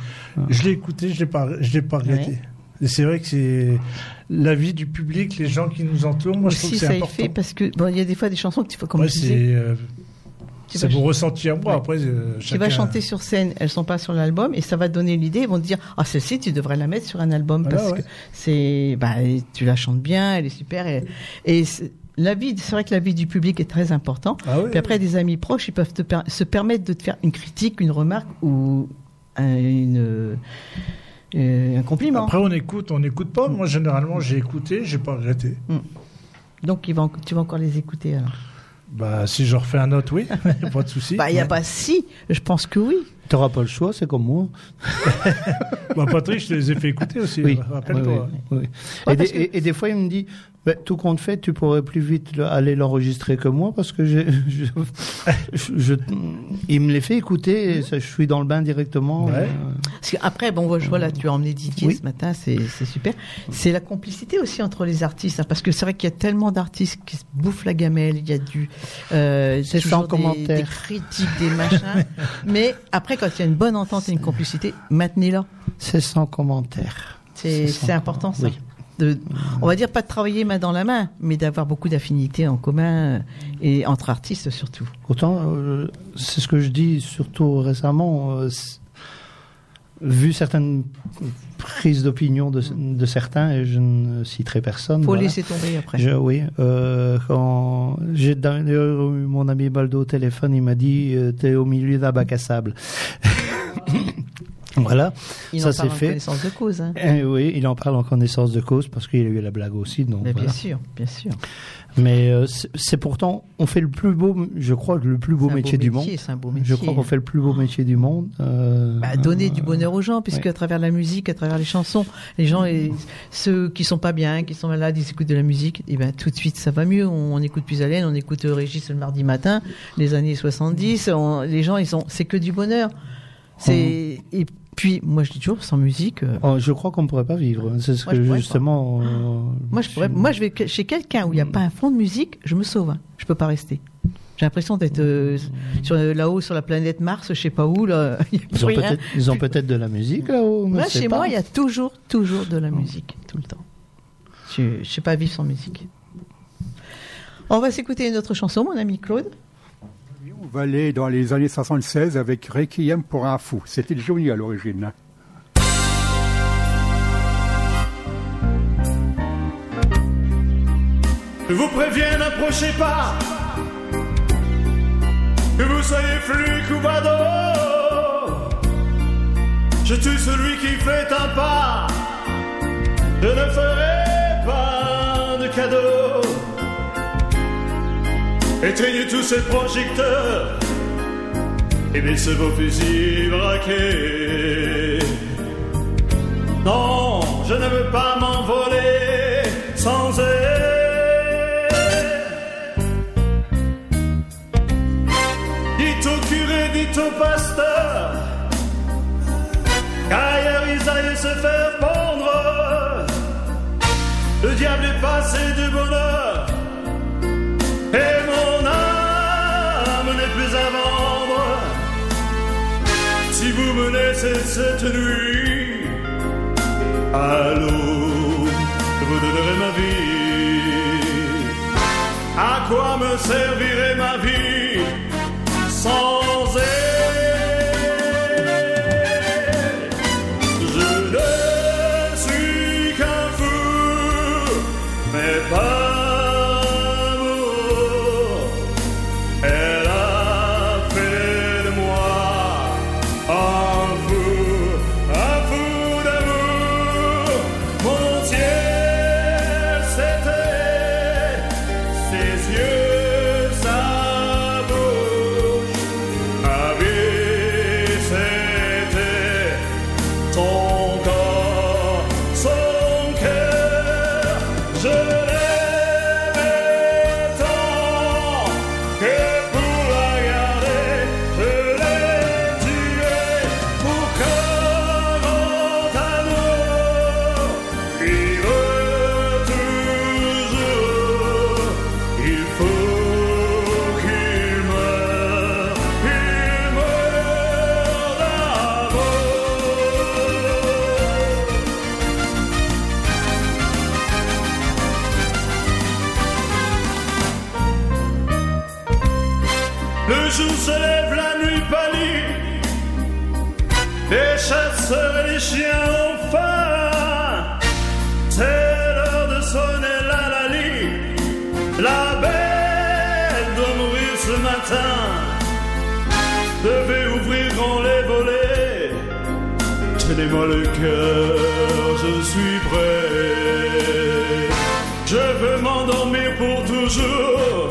Je l'ai écoutée, je l'ai pas, je l'ai pas regretté.
Ouais.
Et c'est vrai que c'est l'avis du public, les gens qui nous entourent. Moi, je trouve
Aussi,
que c'est
ça y
important.
fait parce que bon, il y a des fois des chansons que tu fais comme
Ouais,
tu
c'est euh,
Tu
c'est mon ressenti à moi.
Ouais.
Après, euh,
Tu
chacun-
vas chanter sur scène, elles sont pas sur l'album et ça va te donner l'idée. Ils vont te dire ah celle-ci tu devrais la mettre sur un album
Voilà,
parce
ouais.
que c'est bah tu la chantes bien, elle est super et, et c'est- la vie c'est vrai que la vie du public est très important.
Ah oui,
Puis après des amis proches ils peuvent te per- se permettre de te faire une critique, une remarque ou un, une euh, un compliment.
Après, on écoute, on n'écoute pas. Moi, généralement, j'ai écouté, j'ai pas regretté.
Donc ils vont, tu vas encore les écouter alors?
Bah, si je refais un autre, oui, pas de souci.
Bah il y a pas si, je pense que oui.
T'auras pas le choix, c'est comme moi.
Bah, Patrick, je te les ai fait écouter aussi.
Oui,
Rappelle-toi.
oui, oui, oui.
Ouais,
et,
parce
des, et- et des fois, il me dit, tout compte fait, tu pourrais plus vite le- aller l'enregistrer que moi parce que je, je- je- il me les fait écouter et ça, je suis dans le bain directement.
Ouais.
Euh,
Parce que après, bon, je vois là, tu as emmené Didier
Oui.
ce matin, c'est super. C'est la complicité aussi entre les artistes, hein, parce que c'est vrai qu'il y a tellement d'artistes qui se bouffent la gamelle, il y a du, euh,
C'est
toujours
sans
des-
commentaire.
des critiques, des machins. Mais après, quand il y a une bonne entente et une complicité, maintenez-la.
C'est sans commentaire.
C'est important ça.
Oui.
De, on va dire pas de travailler main dans la main, mais d'avoir beaucoup d'affinités en commun euh, et entre artistes surtout.
Autant, euh, c'est ce que je dis surtout récemment, euh, vu certaines prises d'opinion de, de certains, et je ne citerai personne.
Faut
voilà.
laisser tomber après.
Je- oui, euh, quand j'ai d'ailleurs eu mon ami Baldo au téléphone, il m'a dit T'es au milieu d'un bac à sable. voilà,
Il
ça
en
c'est
parle en
fait.
connaissance de cause. Hein.
Eh oui, il en parle en connaissance de cause parce qu'il a eu la blague aussi. Donc
Mais
voilà.
bien sûr, bien sûr.
Mais euh, c'est pourtant, on fait le plus beau, je crois, le plus beau métier du monde.
Un beau métier.
Je crois qu'on fait le plus beau métier du monde. euh,
Bah, donner
euh,
du bonheur aux gens, puisque
ouais.
à travers la musique, à travers les chansons, les gens, et ceux qui sont pas bien, qui sont malades, ils écoutent de la musique, et ben tout de suite ça va mieux. On, on écoute plus Haleine, on écoute euh, Régis le mardi matin, les années 70. on- les gens, ils sont, c'est que du bonheur. C'est et puis moi je dis toujours sans musique. euh,
oh, je crois qu'on ne pourrait pas vivre. C'est ce
Moi,
que
je
justement. euh,
moi je pourrais, moi je vais chez quelqu'un où il n'y a pas un fond de musique, je me sauve. hein. Je peux pas rester. J'ai l'impression d'être euh, sur là-haut sur la planète Mars, je sais pas où là. il y a plus
Ils ont peut-être ils ont peut-être de la musique là-haut.
Là, chez
pas.
moi, il y a toujours, toujours de la musique, tout le temps. Je ne sais pas vivre sans musique. On va s'écouter une autre chanson, mon ami Claude.
On va aller dans les années 76 avec Requiem pour un fou. C'était Johnny à l'origine.
Je vous préviens, n'approchez pas. Que vous soyez flic ou badaud. Je tue celui qui fait un pas. Je ne ferai pas de cadeau. Éteignez tous ces projecteurs. Et baissez vos fusils braqués. Non, je ne veux pas m'envoler sans aide. Dites au curé, dites au pasteur, qu'ailleurs ils aillent se faire pendre. Le diable est passé de bonheur, cette nuit. Allô, je vous donnerai ma vie. À quoi me servirait ma vie Tenez-moi le cœur, je suis prêt. Je veux m'endormir pour toujours.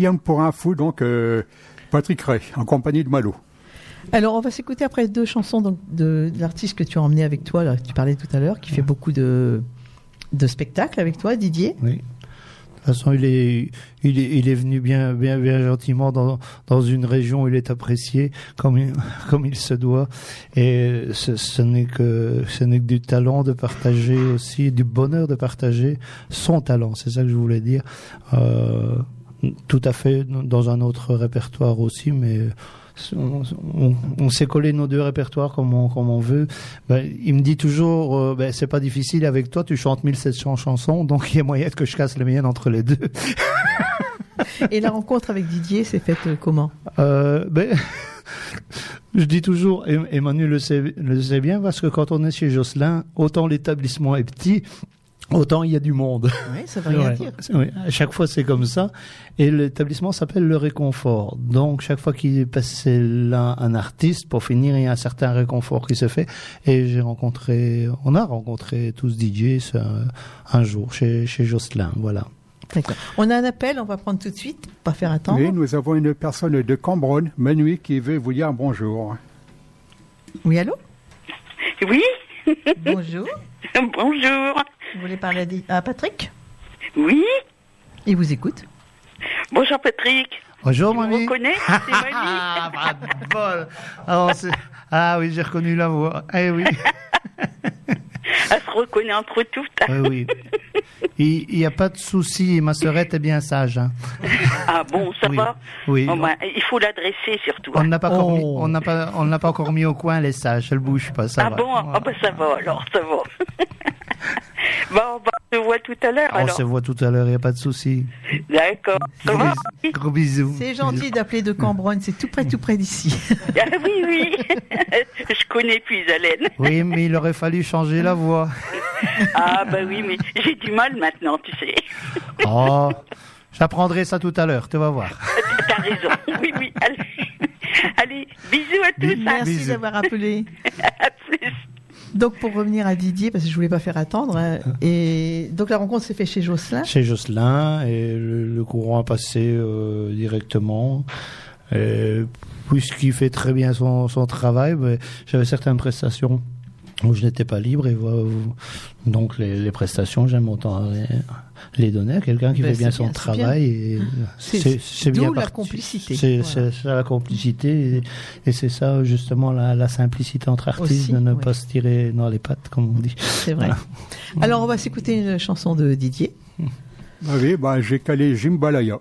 Requiem pour un fou, donc euh, Patrick Ray, en compagnie de Malo.
Alors, on va s'écouter après deux chansons donc, de, de l'artiste que tu as emmené avec toi, là, que tu parlais tout à l'heure, qui fait beaucoup de, de spectacles avec toi, Didier.
Oui. De toute façon, il est, il est, il est venu bien, bien, bien gentiment dans, dans une région où il est apprécié comme, il- comme il se doit. Et ce, ce n'est que, ce n'est que du talent de partager aussi, du bonheur de partager son talent. C'est ça que je voulais dire. Euh, tout à fait dans un autre répertoire aussi, mais on, on- on s'est collé nos deux répertoires comme on, comme on veut. Ben, il me dit toujours, euh, ben, c'est pas difficile avec toi, tu chantes 1700 chansons, donc il y a moyen que je casse les miennes entre les deux.
Et la rencontre avec Didier s'est faite euh, comment?
Euh, ben, je dis toujours, Emmanuel le sait, le sait bien, parce que quand on est chez Jocelyn, autant l'établissement est petit, autant il y a du monde.
Oui, ça veut rien dire.
Oui, à chaque fois c'est comme ça. Et l'établissement s'appelle le réconfort. Donc chaque fois qu'il est passé là un artiste, pour finir, il y a un certain réconfort qui se fait. Et j'ai rencontré, on a rencontré tous DJ ça, un jour chez, chez Jocelyn. Voilà.
D'accord. On a un appel, on va prendre tout de suite, pas faire attendre.
Oui, nous avons une personne de Cambronne, Manu, qui veut vous dire bonjour.
Oui, allô?
Oui.
Bonjour.
Bonjour.
Vous voulez parler à, Patrick
Oui.
Il vous écoute.
Bonjour Patrick.
Bonjour
Tu me
Manu.
reconnais C'est.
Ah, pas de bol. Ah, ah oui, j'ai reconnu la voix. Eh oui.
Elle se reconnaît entre toutes.
Eh oui. Il n'y a pas de souci, ma sœurette est bien sage. hein.
Ah bon, ça
Oui.
va?
Oui.
Ben, Il faut l'adresser surtout.
On n'a pas, encore mis-
Oh.
on n'a pas, on n'a pas encore mis au coin les sages, elle bouge pas, ça
ah
va.
bon? Ah ben ça va alors, ça va. bon, ben, se voit tout à l'heure
On
alors.
se voit tout à l'heure, il n'y a pas de souci.
D'accord.
Gros bisous.
C'est gentil d'appeler de Cambronne, c'est tout près, tout près d'ici.
Ah oui, oui. Je connais plus Hélène.
Oui, mais il aurait fallu changer la voix.
Ah bah oui, mais j'ai du mal maintenant, tu sais.
Oh, j'apprendrai ça tout à l'heure, tu vas voir.
T'as raison. Oui, oui. Allez, Allez bisous à tous. hein.
Merci d'avoir appelé. Donc pour revenir à Didier, parce que je voulais pas faire attendre, hein, et donc la rencontre s'est faite chez Jocelyn.
Chez Jocelyn, et le, le courant a passé euh, directement. Et Puisqu'il fait très bien son, son travail, ben, j'avais certaines prestations où je n'étais pas libre, et voilà, donc les, les prestations, j'aime autant les, les donner à quelqu'un qui
Ben,
fait bien son
bien,
travail. Et
C'est-
bien
la complicité,
C'est
voilà.
c'est ça la complicité, et, et c'est ça justement la, la simplicité entre artistes,
Aussi,
de ne
ouais.
pas se tirer dans les pattes, comme on dit.
C'est vrai.
Voilà.
Alors on va s'écouter une chanson de Didier.
Ah oui, bah, j'ai calé Jimbalaya.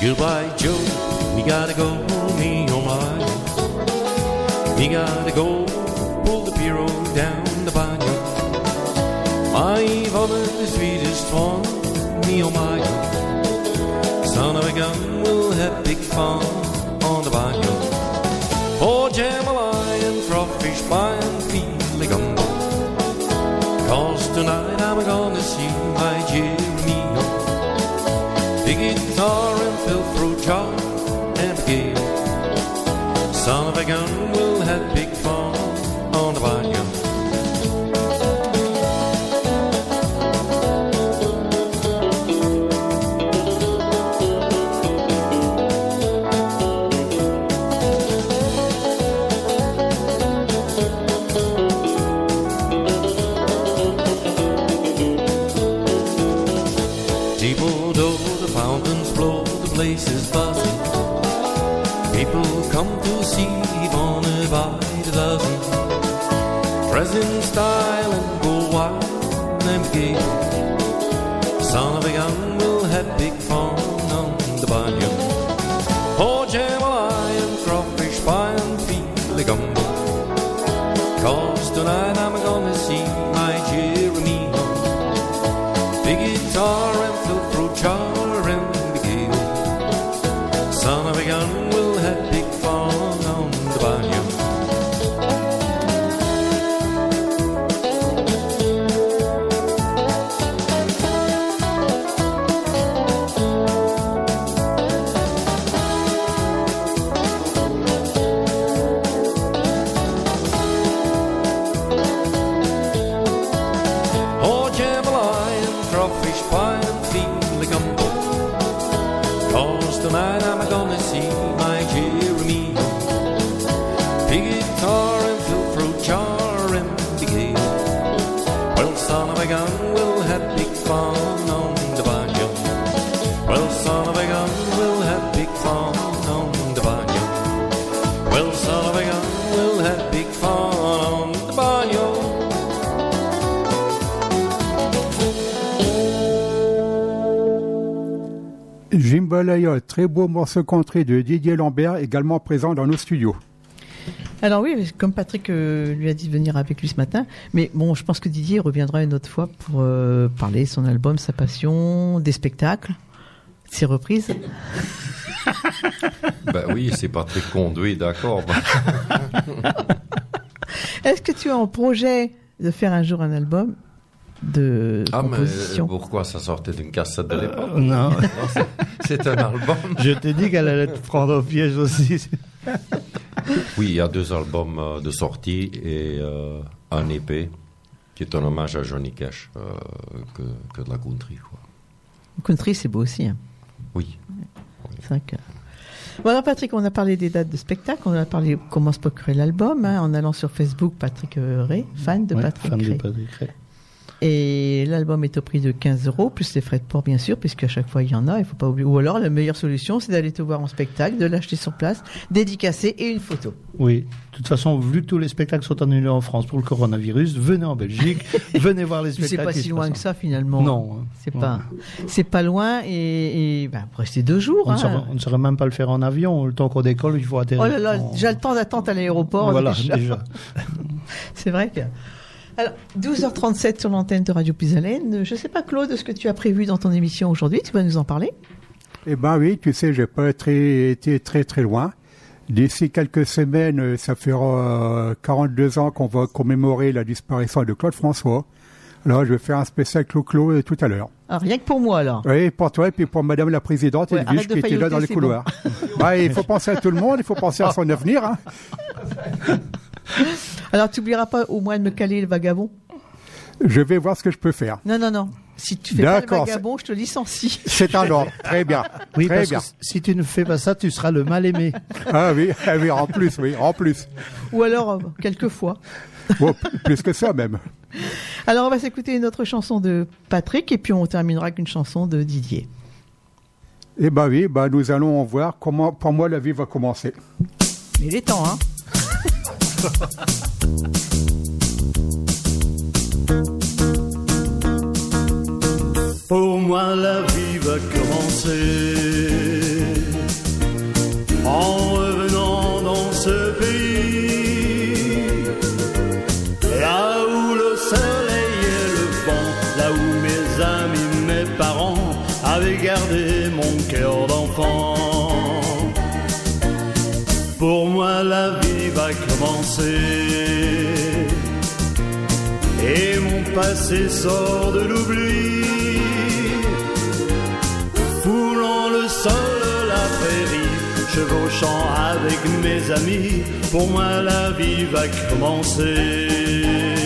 Goodbye, gotta go, me oh my. We gotta go, pull the pirogue down the banyo. My father, the sweetest one, me oh my. Son of a gun, we'll have big fun
très beau morceau contré de Didier Lambert, également présent dans nos studios.
Alors oui, comme Patrick euh, lui a dit de venir avec lui ce matin, mais bon, je pense que Didier reviendra une autre fois pour euh, parler de son album, sa passion, des spectacles, ses reprises.
Ben oui, c'est Patrick Conduit, d'accord.
Est-ce que tu as en projet de faire un jour un album? De
Ah, mais
composition
pourquoi ça sortait d'une cassette de l'époque
Euh, non.
c'est- C'est un album.
Je t'ai dit qu'elle allait te prendre au piège aussi.
Oui, il y a deux albums euh, de sortie et euh, un EP qui est un hommage à Johnny Cash euh, que, que de la country. Quoi.
Country, c'est beau aussi. hein.
Oui.
Que... Bon alors Patrick, on a parlé des dates de spectacle, on a parlé comment se procurer l'album, hein, en allant sur Facebook, Patrick Ray, fan de
Ouais,
Patrick
fan de. Patrick Ray.
Et l'album est au prix de 15 euros, plus les frais de port, bien sûr, puisqu'à chaque fois il y en a, il faut pas oublier. Ou alors, la meilleure solution, c'est d'aller te voir en spectacle, de l'acheter sur place, dédicacé et une photo.
Oui, de toute façon, vu que tous les spectacles sont annulés en France pour le coronavirus, venez en Belgique, venez voir les spectacles.
c'est pas si loin que ça, finalement.
Non. hein.
C'est
Non.
pas, c'est pas loin et, et vous restez deux jours.
On ne
hein.
saurait, on ne saurait même pas le faire en avion. Le temps qu'on décolle, il faut atterrir.
Oh là là,
en-
déjà le temps d'attente à l'aéroport.
Voilà,
déjà.
déjà.
C'est vrai que. Alors, 12h37 sur l'antenne de Radio Pisalène. Je sais pas, Claude, ce que tu as prévu dans ton émission aujourd'hui, tu vas nous en parler
Eh ben oui, tu sais, j'ai pas très, été très très loin. D'ici quelques semaines, euh, ça fera euh, 42 ans qu'on va commémorer la disparition de Claude François. Alors, je vais faire un spécial Clo-Clo euh, tout à l'heure.
Ah, Rien que pour moi, alors.
Oui, pour toi et puis pour Madame la Présidente
Ouais, de
qui était là dans les couloirs. Il faut penser à tout le monde, il faut penser à son avenir. Hein.
Alors, tu oublieras pas au moins de me caler le vagabond
Je vais voir ce que je peux faire.
Non, non, non. Si tu fais pas le vagabond, je te licencie.
C'est un ordre. Très bien.
Oui,
Très
parce
bien.
que si tu ne fais pas ça, tu seras le mal aimé.
Ah oui, ah oui, en plus, oui, en plus.
Ou alors, euh, quelquefois.
Bon, p- plus que ça même.
Alors, on va s'écouter une autre chanson de Patrick et puis on terminera avec une chanson de Didier.
Eh ben oui, ben nous allons voir comment, pour moi, la vie va commencer.
Il est temps, hein
Pour moi, la vie va commencer en revenant dans ce pays. Là où le soleil et le vent, là où mes amis, mes parents avaient gardé mon cœur d'enfant. Pour moi, la vie Et mon passé sort de l'oubli, foulant le sol la prairie, chevauchant avec mes amis. Pour moi, la vie va commencer.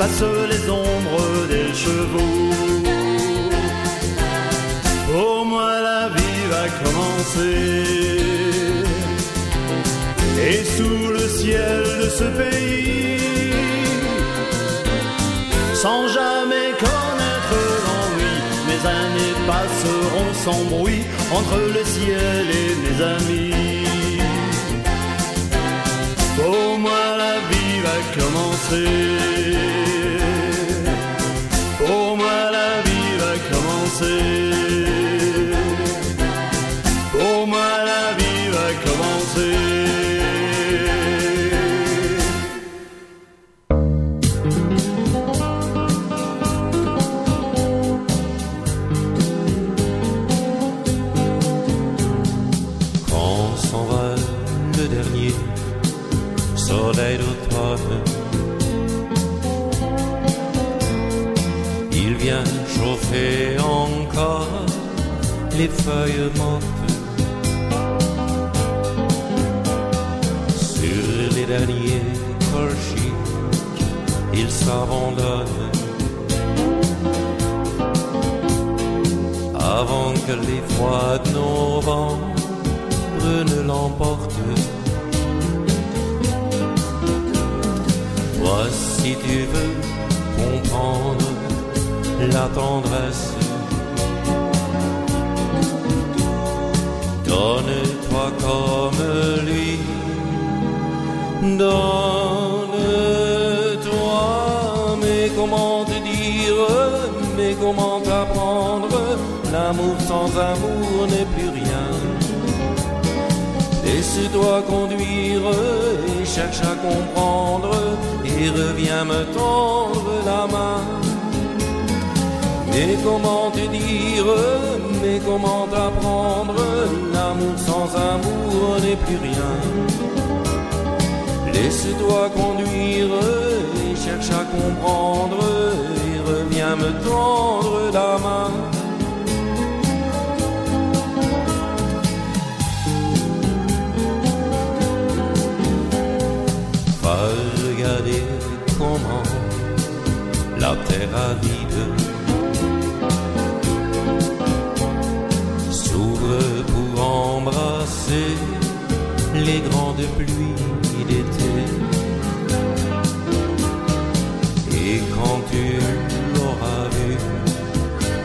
Passent les ombres des chevaux. Pour moi, la vie va commencer. Et sous le ciel de ce pays, sans jamais connaître l'ennui, mes années passeront sans bruit entre le ciel et mes amis. Pour moi, la vie va commencer. Commencer.
Feuilles mortes sur les derniers colchiques, il s'abandonne avant que les froids de novembre ne l'emportent. Toi, si tu veux comprendre la tendresse, donne-toi comme lui, donne-toi, mais comment te dire, mais comment t'apprendre, l'amour sans amour n'est plus rien. Laisse-toi conduire et cherche à comprendre et reviens me tendre la main. Mais comment te dire, mais comment t'apprendre? L'amour sans amour n'est plus rien. Laisse-toi conduire et cherche à comprendre et reviens me tendre la main. Va regarder comment la terre avide les grandes pluies d'été. Et quand tu l'auras vu,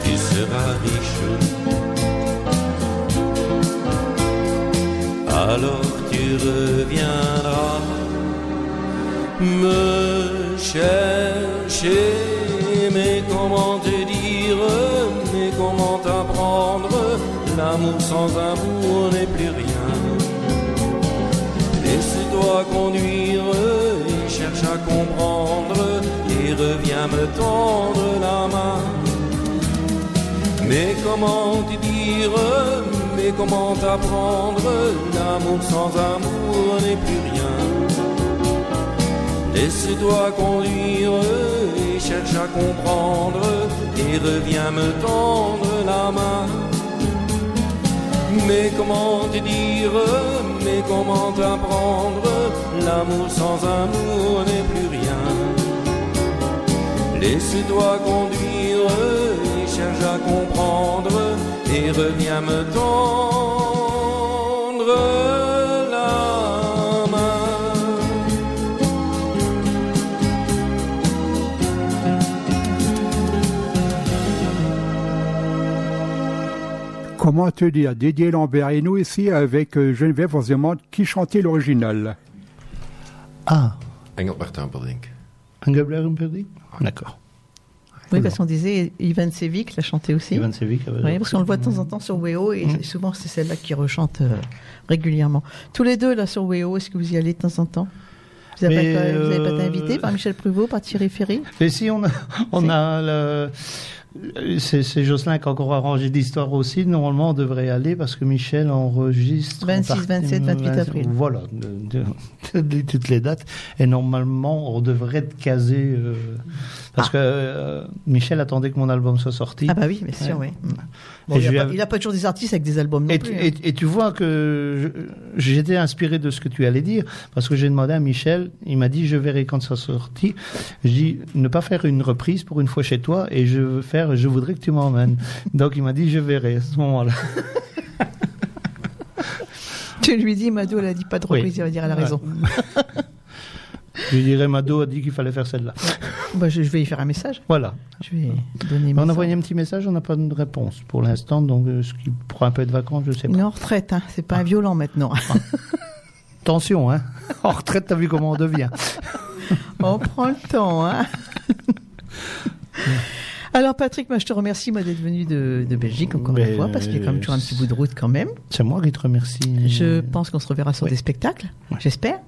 tu seras riche. Alors tu reviendras me chercher. Mais comment te dire, mais comment t'apprendre? L'amour sans amour n'est plus rien. Laisse-toi conduire et cherche à comprendre et reviens me tendre la main. Mais comment te dire, mais comment t'apprendre? L'amour sans amour n'est plus rien. Laisse-toi conduire et cherche à comprendre et reviens me tendre la main. Mais comment te dire, mais comment t'apprendre L'amour sans amour n'est plus rien. Laisse-toi conduire et cherche à comprendre et reviens me tendre
Comment te dire Didier Lambert et nous ici avec euh, Geneviève, on se demande qui chantait l'original.
Ah,
Engelbert Humperdinck.
Engelbert Humperdinck D'accord.
Oui, parce qu'on disait Ivan Sevic l'a chanté aussi.
Ivan Sevic avait-
Oui, parce qu'on le voit de temps en temps sur WEO et
Mm.
souvent c'est celle-là qui rechante euh, régulièrement. Tous les deux là sur WEO, est-ce que vous y allez de temps en temps? Vous n'avez pas, été
euh,
invité par Michel Pruvot, par Thierry Ferry
Mais si on a, on a le, c'est, Jocelyn qui a encore arrangé l'histoire aussi. Normalement, on devrait y aller parce que Michel enregistre.
26,
en partie-
27, 28 avril.
Voilà, de- de- de- toutes les dates. Et normalement, on devrait être casé. euh, parce que euh, Michel attendait que mon album soit sorti.
Ah bah oui, bien sûr,
Ouais.
oui. Mm. Bon, il n'a pas, a toujours des artistes avec des albums non
Et,
plus.
tu-
hein.
et- et tu vois que j'étais inspiré de ce que tu allais dire, parce que j'ai demandé à Michel, il m'a dit je verrai quand ça sorti. Je dis ne pas faire une reprise pour une fois chez toi, et je veux faire, je voudrais que tu m'emmènes. Donc il m'a dit je verrai à ce moment-là.
Tu lui dis, Mado, elle a dit pas de
Oui.
reprise, il va dire, elle a
Ouais.
raison.
je dirais Mado a dit qu'il fallait faire celle-là.
Bah, je, je vais y faire un message.
Voilà.
Je vais donner
On a envoyé un petit message, on n'a pas de réponse pour l'instant, donc euh, ce qui prend un peu de vacances, je sais
Il est
pas.
en retraite, hein. c'est pas violent maintenant.
Attention, hein. En retraite, t'as vu comment on devient.
On prend le temps. Hein Alors Patrick, moi je te remercie moi d'être venu de, de Belgique encore
Mais,
une fois parce qu'il y a quand même toujours un petit bout de route quand même.
C'est moi qui te remercie.
Je pense qu'on se reverra sur des spectacles, j'espère.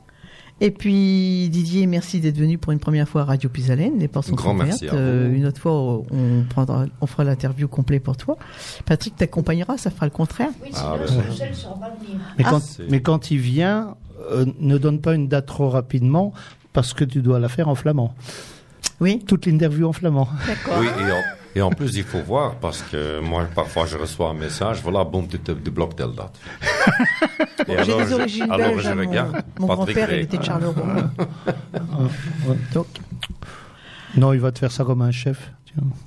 Et puis Didier, merci d'être venu pour une première fois à Radio Pisalène. Les portes sont
Grand
ouvertes.
merci à vous.
Euh, une autre fois, on prendra, on fera l'interview complet pour toi. Patrick t'accompagnera, ça fera le contraire.
Oui,
Ah,
sinon,
bah,
Michel pas venir.
Mais,
Ah.
quand, mais quand il vient, euh, ne donne pas une date trop rapidement parce que tu dois la faire en flamand.
Oui.
Toute l'interview en flamand.
D'accord.
Oui, et en, et en plus, il faut voir, parce que moi, parfois, je reçois un message, voilà, bon, tu te débloques telle date. Et
J'ai des
je-
origines
alors
belges.
je
hein, mon-
regarde,
Mon, grand-père, il était de Charleroi. Donc,
Non, il va te faire ça comme un chef.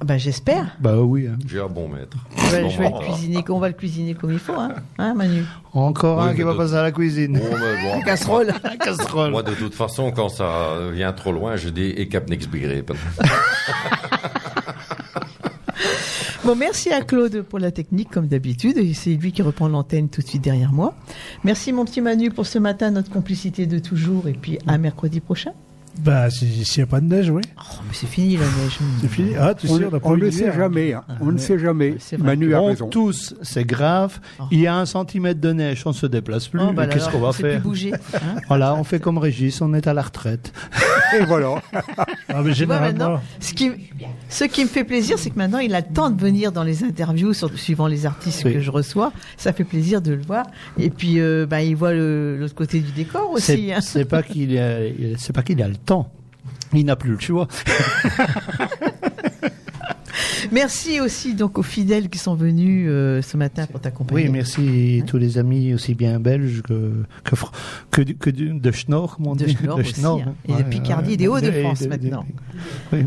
bah, j'espère.
Bah oui. hein.
J'ai un bon maître.
Je vais, je vais le cuisiner, on va le cuisiner comme il faut, hein, hein Manu?
Encore
Oui,
un qui va
de-
passer à la cuisine.
Bon, mais bon,
Casserole.
Casserole.
Moi, de toute façon, quand ça vient trop loin, je dis, niks begrepen.
Bon, merci à Claude pour la technique, comme d'habitude. C'est lui qui reprend l'antenne tout de suite derrière moi. Merci, mon petit Manu, pour ce matin, notre complicité de toujours. Et puis, à mercredi prochain.
Bah, si- s'il n'y a pas de neige, oui.
Oh, mais c'est fini la neige.
C'est fini. Ah, tu sais, on, a
on ne
d'hiver,
sait
hein.
jamais. hein. On ne sait jamais. Manu a
On
raison.
tous, c'est grave. Il y a un centimètre de neige, on ne se déplace plus.
Oh, bah
Qu'est-ce qu'on va
on sait plus
faire
bouger, hein.
Voilà, on fait comme Régis, on est à la retraite.
Et voilà.
Ah, mais généralement,
ce qui, ce qui me fait plaisir, c'est que maintenant, il a le temps de venir dans les interviews, sur- suivant les artistes
Oui.
que je reçois. Ça fait plaisir de le voir. Et puis, euh, bah, il voit l'autre côté du décor aussi.
C'est
hein.
pas qu'il a, c'est pas qu'il a le temps. Il n'a plus le choix.
Merci aussi donc aux fidèles qui sont venus euh, ce matin pour t'accompagner.
Oui, merci tous les amis aussi bien belges que que que, du- de Schnorr,
De. Schnorr aussi, hein. Et de Picardie et des Hauts-de-France
de-
maintenant.
Oui.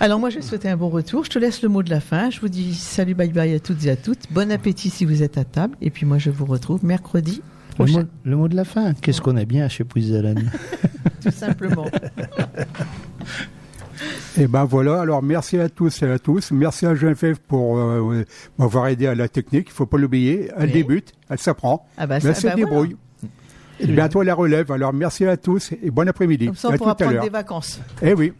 Alors moi, je vais souhaiter un bon retour. Je te laisse le mot de la fin. Je vous dis salut, bye bye à toutes et à toutes. Bon appétit si vous êtes à table. Et puis moi, je vous retrouve mercredi
Le mot, le mot de la fin. Qu'est-ce qu'on est bien chez Puiselène
tout simplement.
Et ben voilà, alors merci à tous et à tous. Merci à Geneviève pour euh, m'avoir aidé à la technique. Il faut pas l'oublier. Elle
Oui.
débute, elle s'apprend.
Ah bah
elle se
bah
débrouille. Et bientôt elle la relève. Alors merci à tous et bon après-midi.
Comme ça,
à
on pourra
à
prendre des vacances.
Eh oui.